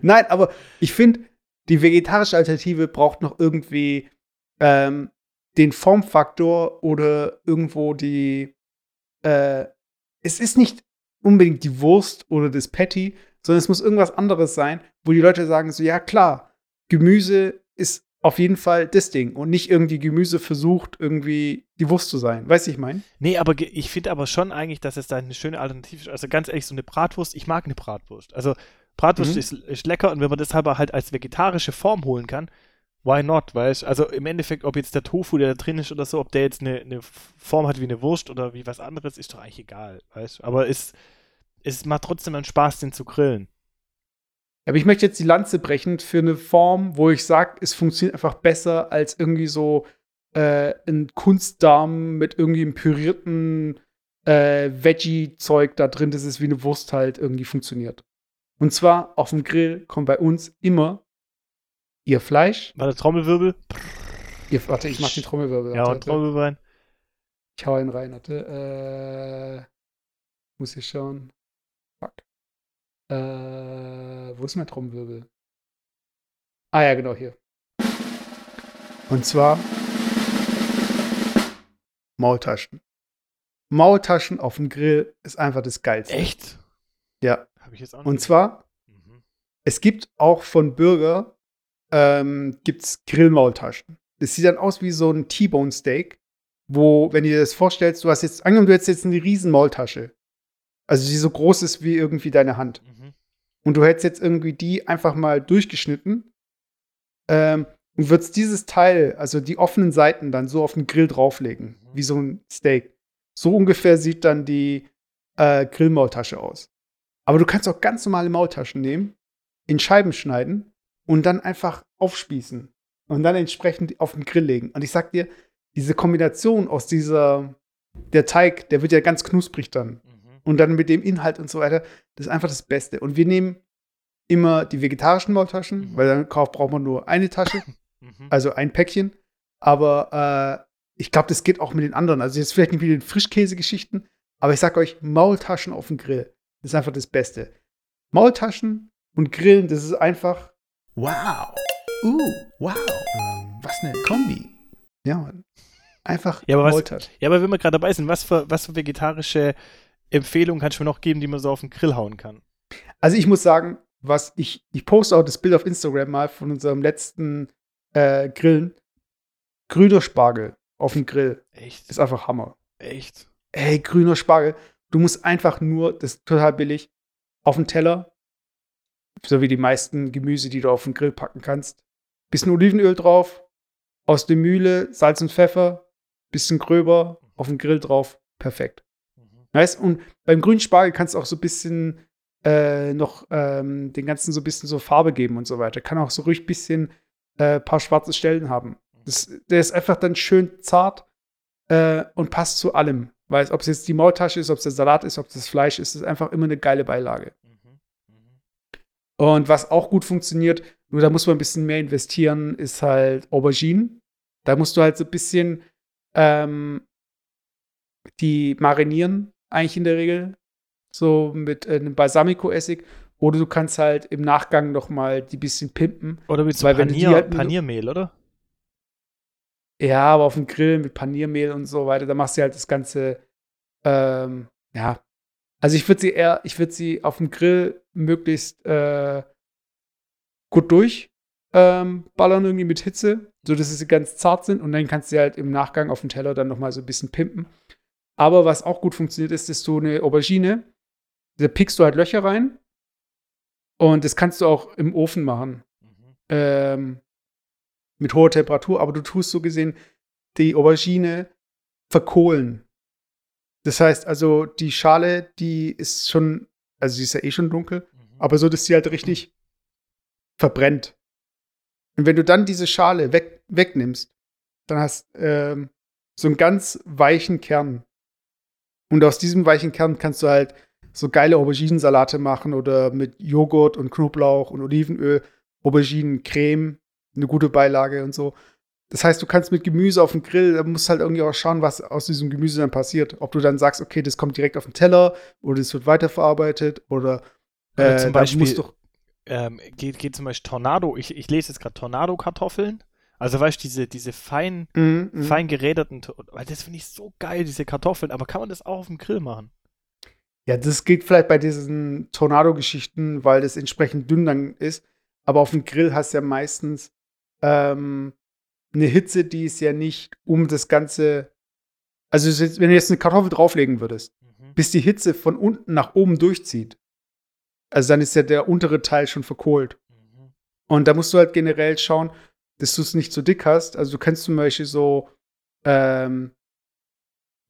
Nein, aber ich finde, die vegetarische Alternative braucht noch irgendwie ähm, den Formfaktor oder irgendwo die. Äh, es ist nicht unbedingt die Wurst oder das Patty, sondern es muss irgendwas anderes sein, wo die Leute sagen: so, ja, klar, Gemüse ist auf jeden Fall das Ding und nicht irgendwie Gemüse versucht, irgendwie die Wurst zu sein. Weißt du, ich meine? Nee, aber ich finde aber schon eigentlich, dass es da eine schöne Alternative ist. Also ganz ehrlich, so eine Bratwurst, ich mag eine Bratwurst. Also Bratwurst Mhm. ist, ist lecker und wenn man das aber halt als vegetarische Form holen kann, why not, weißt du? Also im Endeffekt, ob jetzt der Tofu, der da drin ist oder so, ob der jetzt eine, eine Form hat wie eine Wurst oder wie was anderes, ist doch eigentlich egal, weißt du? Aber es, es macht trotzdem einen Spaß, den zu grillen. Aber ich möchte jetzt die Lanze brechen für eine Form, wo ich sage, es funktioniert einfach besser als irgendwie so äh, ein Kunstdarm mit irgendwie einem pürierten äh, Veggie-Zeug da drin, dass es wie eine Wurst halt irgendwie funktioniert. Und zwar auf dem Grill kommt bei uns immer ihr Fleisch. War der Trommelwirbel? Ihr, warte, ich mach die Trommelwirbel. Ja, Warte, und warte. Trommelwirbel rein. Ich hau ihn rein, warte. Äh, muss hier schauen. Fuck. Äh, wo ist mein Trommelwirbel? Ah ja, genau hier. Und zwar Maultaschen. Maultaschen auf dem Grill ist einfach das Geilste. Echt? Ja. Habe ich jetzt auch Und zwar, Mhm. es gibt auch von Burger ähm, gibt's Grillmaultaschen. Das sieht dann aus wie so ein T-Bone Steak, wo, wenn du dir das vorstellst, du hast jetzt, angenommen, du hättest jetzt eine riesen Maultasche. Also die so groß ist wie irgendwie deine Hand. Mhm. Und du hättest jetzt irgendwie die einfach mal durchgeschnitten ähm, und würdest dieses Teil, also die offenen Seiten, dann so auf den Grill drauflegen, Mhm. wie so ein Steak. So ungefähr sieht dann die äh, Grillmaultasche aus. Aber du kannst auch ganz normale Maultaschen nehmen, in Scheiben schneiden und dann einfach aufspießen und dann entsprechend auf den Grill legen. Und ich sag dir, diese Kombination aus dieser, der Teig, der wird ja ganz knusprig dann Mhm. und dann mit dem Inhalt und so weiter, das ist einfach das Beste. Und wir nehmen immer die vegetarischen Maultaschen, Mhm. weil dann braucht man nur eine Tasche, Mhm. also ein Päckchen. Aber äh, ich glaube, das geht auch mit den anderen. Also jetzt vielleicht nicht mit den Frischkäse-Geschichten, aber ich sag euch, Maultaschen auf dem Grill, das ist einfach das Beste. Maultaschen und Grillen, das ist einfach, Wow. Uh, wow. Ähm, was eine Kombi. ja, Mann, einfach Ja, aber was- Maultaschen. Ja, aber wenn wir gerade dabei sind, was für, was für vegetarische Empfehlungen kannst du mir noch geben, die man so auf den Grill hauen kann? Also ich muss sagen, was ich, ich poste auch das Bild auf Instagram mal von unserem letzten äh, Grillen. Grüner Spargel auf dem Grill Echt? ist einfach Hammer. Echt? Ey, grüner Spargel. Du musst einfach nur, das ist total billig, auf den Teller, so wie die meisten Gemüse, die du auf den Grill packen kannst. Bisschen Olivenöl drauf, aus der Mühle, Salz und Pfeffer, bisschen gröber, auf den Grill drauf, perfekt. Mhm. Weißt und beim grünen Spargel kannst du auch so ein bisschen äh, noch ähm, den ganzen so ein bisschen so Farbe geben und so weiter. Kann auch so ruhig ein bisschen äh, paar schwarze Stellen haben. Das, der ist einfach dann schön zart äh, und passt zu allem. Weil ob es jetzt die Maultasche ist, ob es der Salat ist, ob es das Fleisch ist, ist einfach immer eine geile Beilage. Mhm. Mhm. Und was auch gut funktioniert, nur da muss man ein bisschen mehr investieren, ist halt Auberginen. Da musst du halt so ein bisschen ähm, die marinieren, eigentlich in der Regel. So mit äh, einem Balsamico-Essig. Oder du kannst halt im Nachgang noch mal die bisschen pimpen. Oder mit so Panier, halt Paniermehl, oder? Ja, aber auf dem Grill mit Paniermehl und so weiter, da machst du halt das Ganze, ähm, ja. Also ich würde sie eher, ich würde sie auf dem Grill möglichst äh, gut durch ähm, irgendwie mit Hitze, so dass sie ganz zart sind und dann kannst du sie halt im Nachgang auf dem Teller dann noch mal so ein bisschen pimpen. Aber was auch gut funktioniert, ist, dass du eine Aubergine, da pickst du halt Löcher rein Und das kannst du auch im Ofen machen. Mhm. Ähm, mit hoher Temperatur, aber du tust so gesehen die Aubergine verkohlen. Das heißt also, die Schale, die ist schon, also sie ist ja eh schon dunkel, Mhm. aber so, dass sie halt richtig verbrennt. Und wenn du dann diese Schale weg, wegnimmst, dann hast ähm, so einen ganz weichen Kern. Und aus diesem weichen Kern kannst du halt so geile Auberginensalate machen oder mit Joghurt und Knoblauch und Olivenöl, Auberginencreme, eine gute Beilage und so. Das heißt, du kannst mit Gemüse auf dem Grill, da musst halt irgendwie auch schauen, was aus diesem Gemüse dann passiert. Ob du dann sagst, okay, das kommt direkt auf den Teller oder es wird weiterverarbeitet oder, Oder äh, zum Beispiel- musst du ähm, geht, geht zum Beispiel Tornado, ich, ich lese jetzt gerade Tornado-Kartoffeln. Also weißt du, diese, diese fein, mhm. fein geräderten, das finde ich so geil, diese Kartoffeln, aber kann man das auch auf dem Grill machen? Ja, das geht vielleicht bei diesen Tornado-Geschichten, weil das entsprechend dünn dann ist. Aber auf dem Grill hast du ja meistens ähm, eine Hitze, die ist ja nicht um das Ganze. Also, wenn du jetzt eine Kartoffel drauflegen würdest, Mhm. bis die Hitze von unten nach oben durchzieht, also dann ist ja der untere Teil schon verkohlt. Mhm. Und da musst du halt generell schauen, dass du es nicht so dick hast. Also du kannst zum Beispiel so, ähm,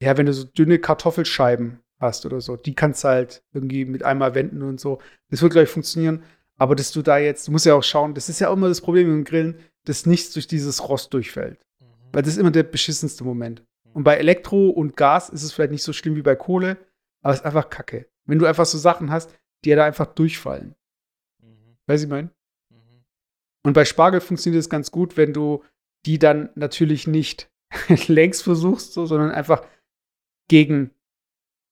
ja, wenn du so dünne Kartoffelscheiben hast oder so, die kannst du halt irgendwie mit einmal wenden und so. Das wird gleich funktionieren. Aber dass du da jetzt, du musst ja auch schauen, das ist ja auch immer das Problem im Grillen, dass nichts durch dieses Rost durchfällt. Mhm. Weil das ist immer der beschissenste Moment. Und bei Elektro und Gas ist es vielleicht nicht so schlimm wie bei Kohle, aber es ist einfach kacke. Wenn du einfach so Sachen hast, die ja da einfach durchfallen. Mhm. Weißt du, ich meine? Mhm. Und bei Spargel funktioniert es ganz gut, wenn du die dann natürlich nicht längs versuchst, so, sondern einfach gegen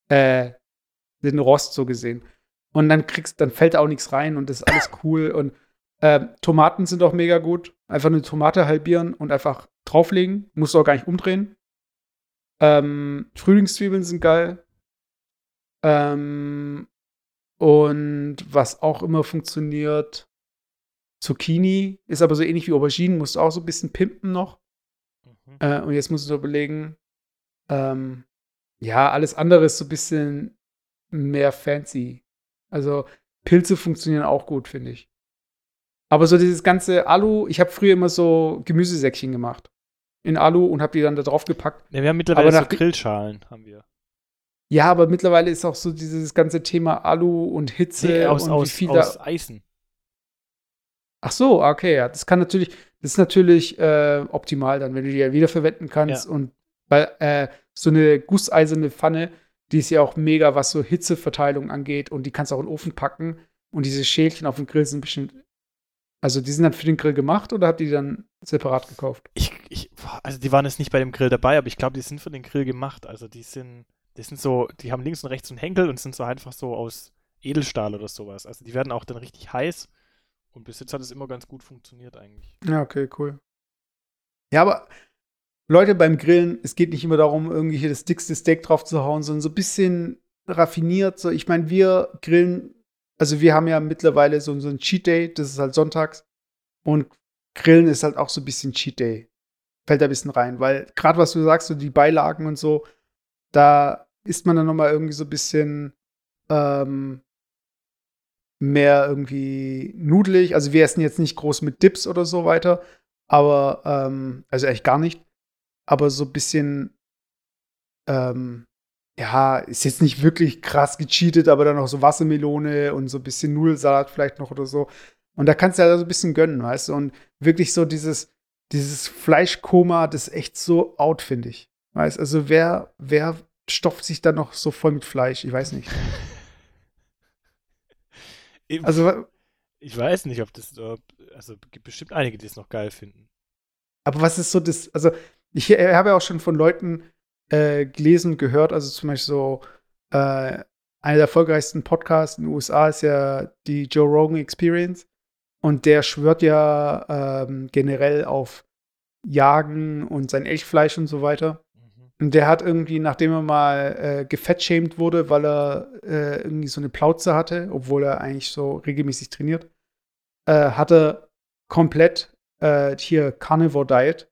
äh, den Rost so gesehen. Und dann kriegst, dann fällt da auch nichts rein und das ist alles cool. Und ähm, Tomaten sind auch mega gut. Einfach eine Tomate halbieren und einfach drauflegen. Musst du auch gar nicht umdrehen. Ähm, Frühlingszwiebeln sind geil. Ähm, und was auch immer funktioniert, Zucchini ist aber so ähnlich wie Auberginen, musst du auch so ein bisschen pimpen noch. Mhm. Äh, und jetzt musst du überlegen, ähm, ja, alles andere ist so ein bisschen mehr fancy. Also Pilze funktionieren auch gut, finde ich. Aber so dieses ganze Alu, ich habe früher immer so Gemüsesäckchen gemacht. In Alu und habe die dann da drauf gepackt. Ja, wir haben mittlerweile Aber so nach- Grillschalen, haben wir. Ja, aber mittlerweile ist auch so dieses ganze Thema Alu und Hitze Nee, aus, und aus, wie viel aus da. Eisen. Ach so, okay, ja, das kann natürlich, das ist natürlich äh, optimal dann, wenn du die ja wiederverwenden kannst Ja. und weil äh, so eine gusseiserne Pfanne, die ist ja auch mega, was so Hitzeverteilung angeht und die kannst du auch in den Ofen packen und diese Schälchen auf dem Grill sind bestimmt, also die sind dann für den Grill gemacht oder habt ihr die dann separat gekauft? Ich, ich, also die waren jetzt nicht bei dem Grill dabei, aber ich glaube, die sind für den Grill gemacht. Also die sind, die sind so, die haben links und rechts so einen Henkel und sind so einfach so aus Edelstahl oder sowas. Also die werden auch dann richtig heiß. Und bis jetzt hat es immer ganz gut funktioniert eigentlich. Ja, okay, cool. Ja, aber Leute beim Grillen, es geht nicht immer darum, irgendwie hier das dickste Steak drauf zu hauen, sondern so ein bisschen raffiniert. So, ich meine, wir grillen, also wir haben ja mittlerweile so, so ein Cheat Day, das ist halt sonntags. Und Grillen ist halt auch so ein bisschen Cheat Day. Fällt da ein bisschen rein, weil gerade was du sagst, so die Beilagen und so, da isst man dann noch mal irgendwie so ein bisschen ähm, mehr irgendwie nudelig. Also wir essen jetzt nicht groß mit Dips oder so weiter, aber ähm, also eigentlich gar nicht. Aber so ein bisschen, ähm, ja, ist jetzt nicht wirklich krass gecheatet, aber dann noch so Wassermelone und so ein bisschen Nudelsalat vielleicht noch oder so. Und da kannst du ja so ein bisschen gönnen, weißt du? Und wirklich so dieses, dieses Fleischkoma, das ist echt so out, finde ich. Weißt also wer, wer stopft sich da noch so voll mit Fleisch? Ich weiß nicht. Eben, Also, ich weiß nicht, ob das, ob, also gibt bestimmt einige, die es noch geil finden. Aber was ist so das, also ich äh, habe ja auch schon von Leuten äh, gelesen gehört, also zum Beispiel so, äh, einer der erfolgreichsten Podcasts in den USA ist ja die Joe Rogan Experience und der schwört ja ähm, generell auf Jagen und sein Elchfleisch und so weiter. Mhm. Und der hat irgendwie, nachdem er mal äh, gefettshamed wurde, weil er äh, irgendwie so eine Plauze hatte, obwohl er eigentlich so regelmäßig trainiert, äh, hat er komplett äh, hier Carnivore Diet.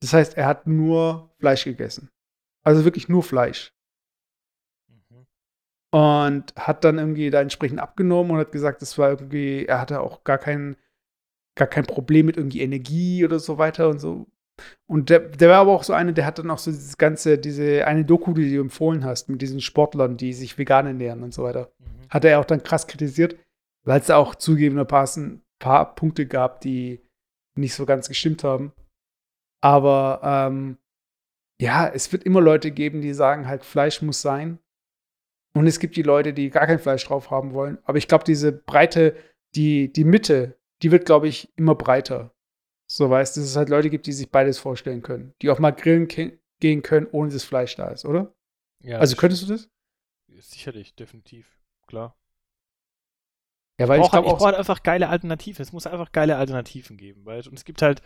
Das heißt, er hat nur Fleisch gegessen. Also wirklich nur Fleisch. Mhm. und hat dann irgendwie da entsprechend abgenommen und hat gesagt, das war irgendwie, er hatte auch gar kein, gar kein Problem mit irgendwie Energie oder so weiter und so. Und der, der war aber auch so einer, der hat dann auch so dieses ganze, diese eine Doku, die du empfohlen hast, mit diesen Sportlern, die sich vegan ernähren und so weiter. Mhm. Hat er auch dann krass kritisiert, weil es da auch zugegebenermaßen ein paar Punkte gab, die nicht so ganz gestimmt haben. Aber ähm, ja, es wird immer Leute geben, die sagen halt, Fleisch muss sein. Und es gibt die Leute, die gar kein Fleisch drauf haben wollen. Aber ich glaube, diese Breite, die, die Mitte, die wird, glaube ich, immer breiter. So weißt, dass es halt Leute gibt, die sich beides vorstellen können. Die auch mal grillen gehen können, ohne dass Fleisch da ist, oder? Ja, also könntest du das? Sicherlich, definitiv. Klar. Ja, weil ich brauche brauch halt einfach geile Alternativen. Es muss einfach geile Alternativen geben. Weil, und es gibt halt,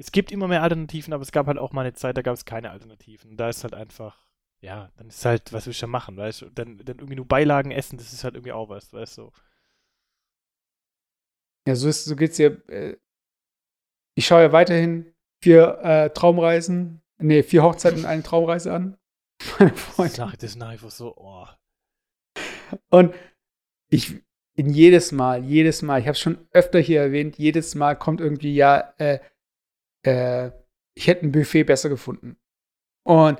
es gibt immer mehr Alternativen, aber es gab halt auch mal eine Zeit, da gab es keine Alternativen. Da ist halt einfach, ja, dann ist halt, was willst du machen, weißt du? Dann, dann irgendwie nur Beilagen essen, das ist halt irgendwie auch was, weißt du? Ja, so, ist, so geht's dir. Äh, ich schaue ja weiterhin vier äh, Traumreisen, nee, vier Hochzeiten und eine Traumreise an. Meine Das Freunde. nach, das ist nach wie vor so, oh. Und ich, in jedes Mal, jedes Mal, ich habe es schon öfter hier erwähnt, jedes Mal kommt irgendwie, ja, äh, äh, ich hätte ein Buffet besser gefunden. Und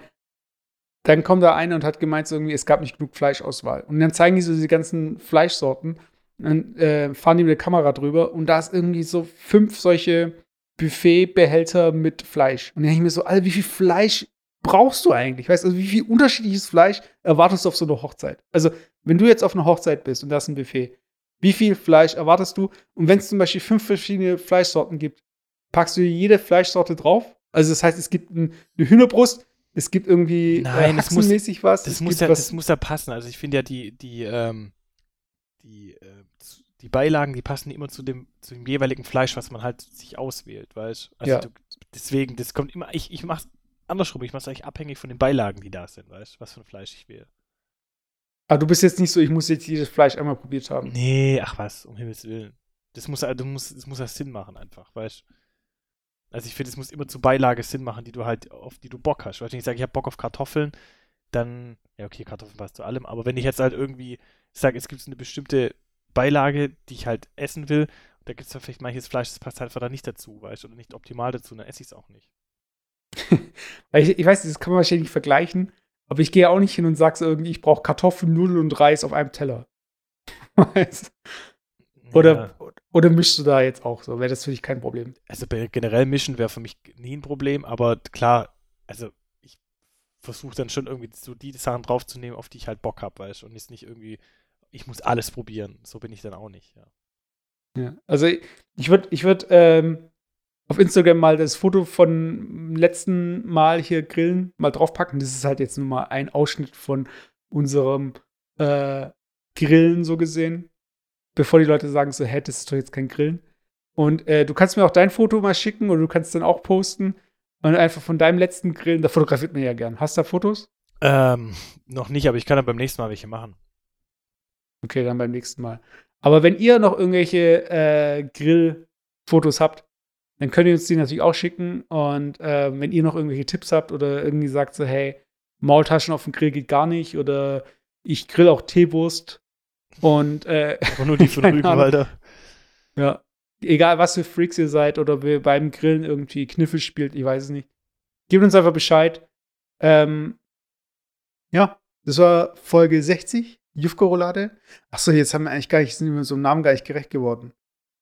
dann kommt da einer und hat gemeint, so irgendwie, es gab nicht genug Fleischauswahl. Und dann zeigen die so diese ganzen Fleischsorten. Und äh, fahren die mit der Kamera drüber und da ist irgendwie so fünf solche Buffetbehälter mit Fleisch. Und dann denke ich mir so, Alter, wie viel Fleisch brauchst du eigentlich? Weißt du, also wie viel unterschiedliches Fleisch erwartest du auf so einer Hochzeit? Also, wenn du jetzt auf einer Hochzeit bist und da ist ein Buffet, wie viel Fleisch erwartest du? Und wenn es zum Beispiel fünf verschiedene Fleischsorten gibt, packst du jede Fleischsorte drauf? Also, das heißt, es gibt ein, eine Hühnerbrust, es gibt irgendwie Nein, äh, es muss- was. Das muss, ja, was, das muss ja passen. Also ich finde ja die, die, ähm, die, äh, die Beilagen, die passen immer zu dem, zu dem jeweiligen Fleisch, was man halt sich auswählt, weißt Also Ja. du, deswegen, das kommt immer, ich, ich mach's andersrum, ich mach's eigentlich abhängig von den Beilagen, die da sind, weißt was für ein Fleisch ich wähle. Aber du bist jetzt nicht so, ich muss jetzt jedes Fleisch einmal probiert haben. Nee, ach was, um Himmels Willen. Das muss, du musst, das muss ja Sinn machen einfach, weißt Also ich finde, es muss immer zu Beilage Sinn machen, die du halt, auf die du Bock hast. Du, wenn ich sage, ich habe Bock auf Kartoffeln, dann, ja okay, Kartoffeln passt zu allem, aber wenn ich jetzt halt irgendwie sage, es gibt eine bestimmte Beilage, die ich halt essen will, da gibt es vielleicht manches Fleisch, das passt halt einfach da nicht dazu, weißt du, oder nicht optimal dazu, dann esse ich es auch nicht. Weil ich, ich weiß, das kann man wahrscheinlich nicht vergleichen, aber ich gehe auch nicht hin und sage so irgendwie, ich brauche Kartoffeln, Nudeln und Reis auf einem Teller. Weißt du? Oder, Ja. oder mischst du da jetzt auch so? Wäre das für dich kein Problem? Also bei- generell mischen wäre für mich nie ein Problem, aber klar, also ich versuche dann schon irgendwie so die Sachen draufzunehmen, auf die ich halt Bock habe, weißt du, und jetzt nicht irgendwie, ich muss alles probieren. So bin ich dann auch nicht, ja. Ja. Also ich würde ich würd, ähm, auf Instagram mal das Foto von letzten Mal hier Grillen mal draufpacken. Das ist halt jetzt nur mal ein Ausschnitt von unserem äh, Grillen so gesehen. Bevor die Leute sagen so, hä, das ist doch jetzt kein Grillen. Und äh, du kannst mir auch dein Foto mal schicken oder du kannst dann auch posten und einfach von deinem letzten Grillen, da fotografiert man ja gern. Hast du da Fotos? Ähm, noch nicht, aber ich kann dann beim nächsten Mal welche machen. Okay, dann beim nächsten Mal. Aber wenn ihr noch irgendwelche äh, Grillfotos habt, dann könnt ihr uns die natürlich auch schicken. Und äh, wenn ihr noch irgendwelche Tipps habt oder irgendwie sagt so, hey, Maultaschen auf dem Grill geht gar nicht oder ich grill auch Teewurst und äh, Aber nur die von. Rügenwalder. ja, egal was für Freaks ihr seid oder wir beim Grillen irgendwie Kniffel spielt, ich weiß es nicht. Gebt uns einfach Bescheid. Ähm, ja, das war Folge 60, Jufko-Roulade. Achso, jetzt haben wir eigentlich gar nicht, sind wir so einem Namen gar nicht gerecht geworden.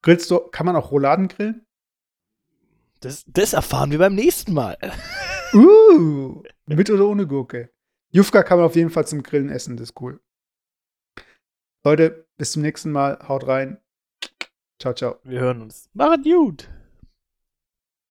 Grillst du, kann man auch Rouladen grillen? Das, das erfahren wir beim nächsten Mal. Uh, mit oder ohne Gurke? Jufka kann man auf jeden Fall zum Grillen essen, das ist cool. Leute, bis zum nächsten Mal. Haut rein. Ciao, ciao. Wir hören uns. Macht gut.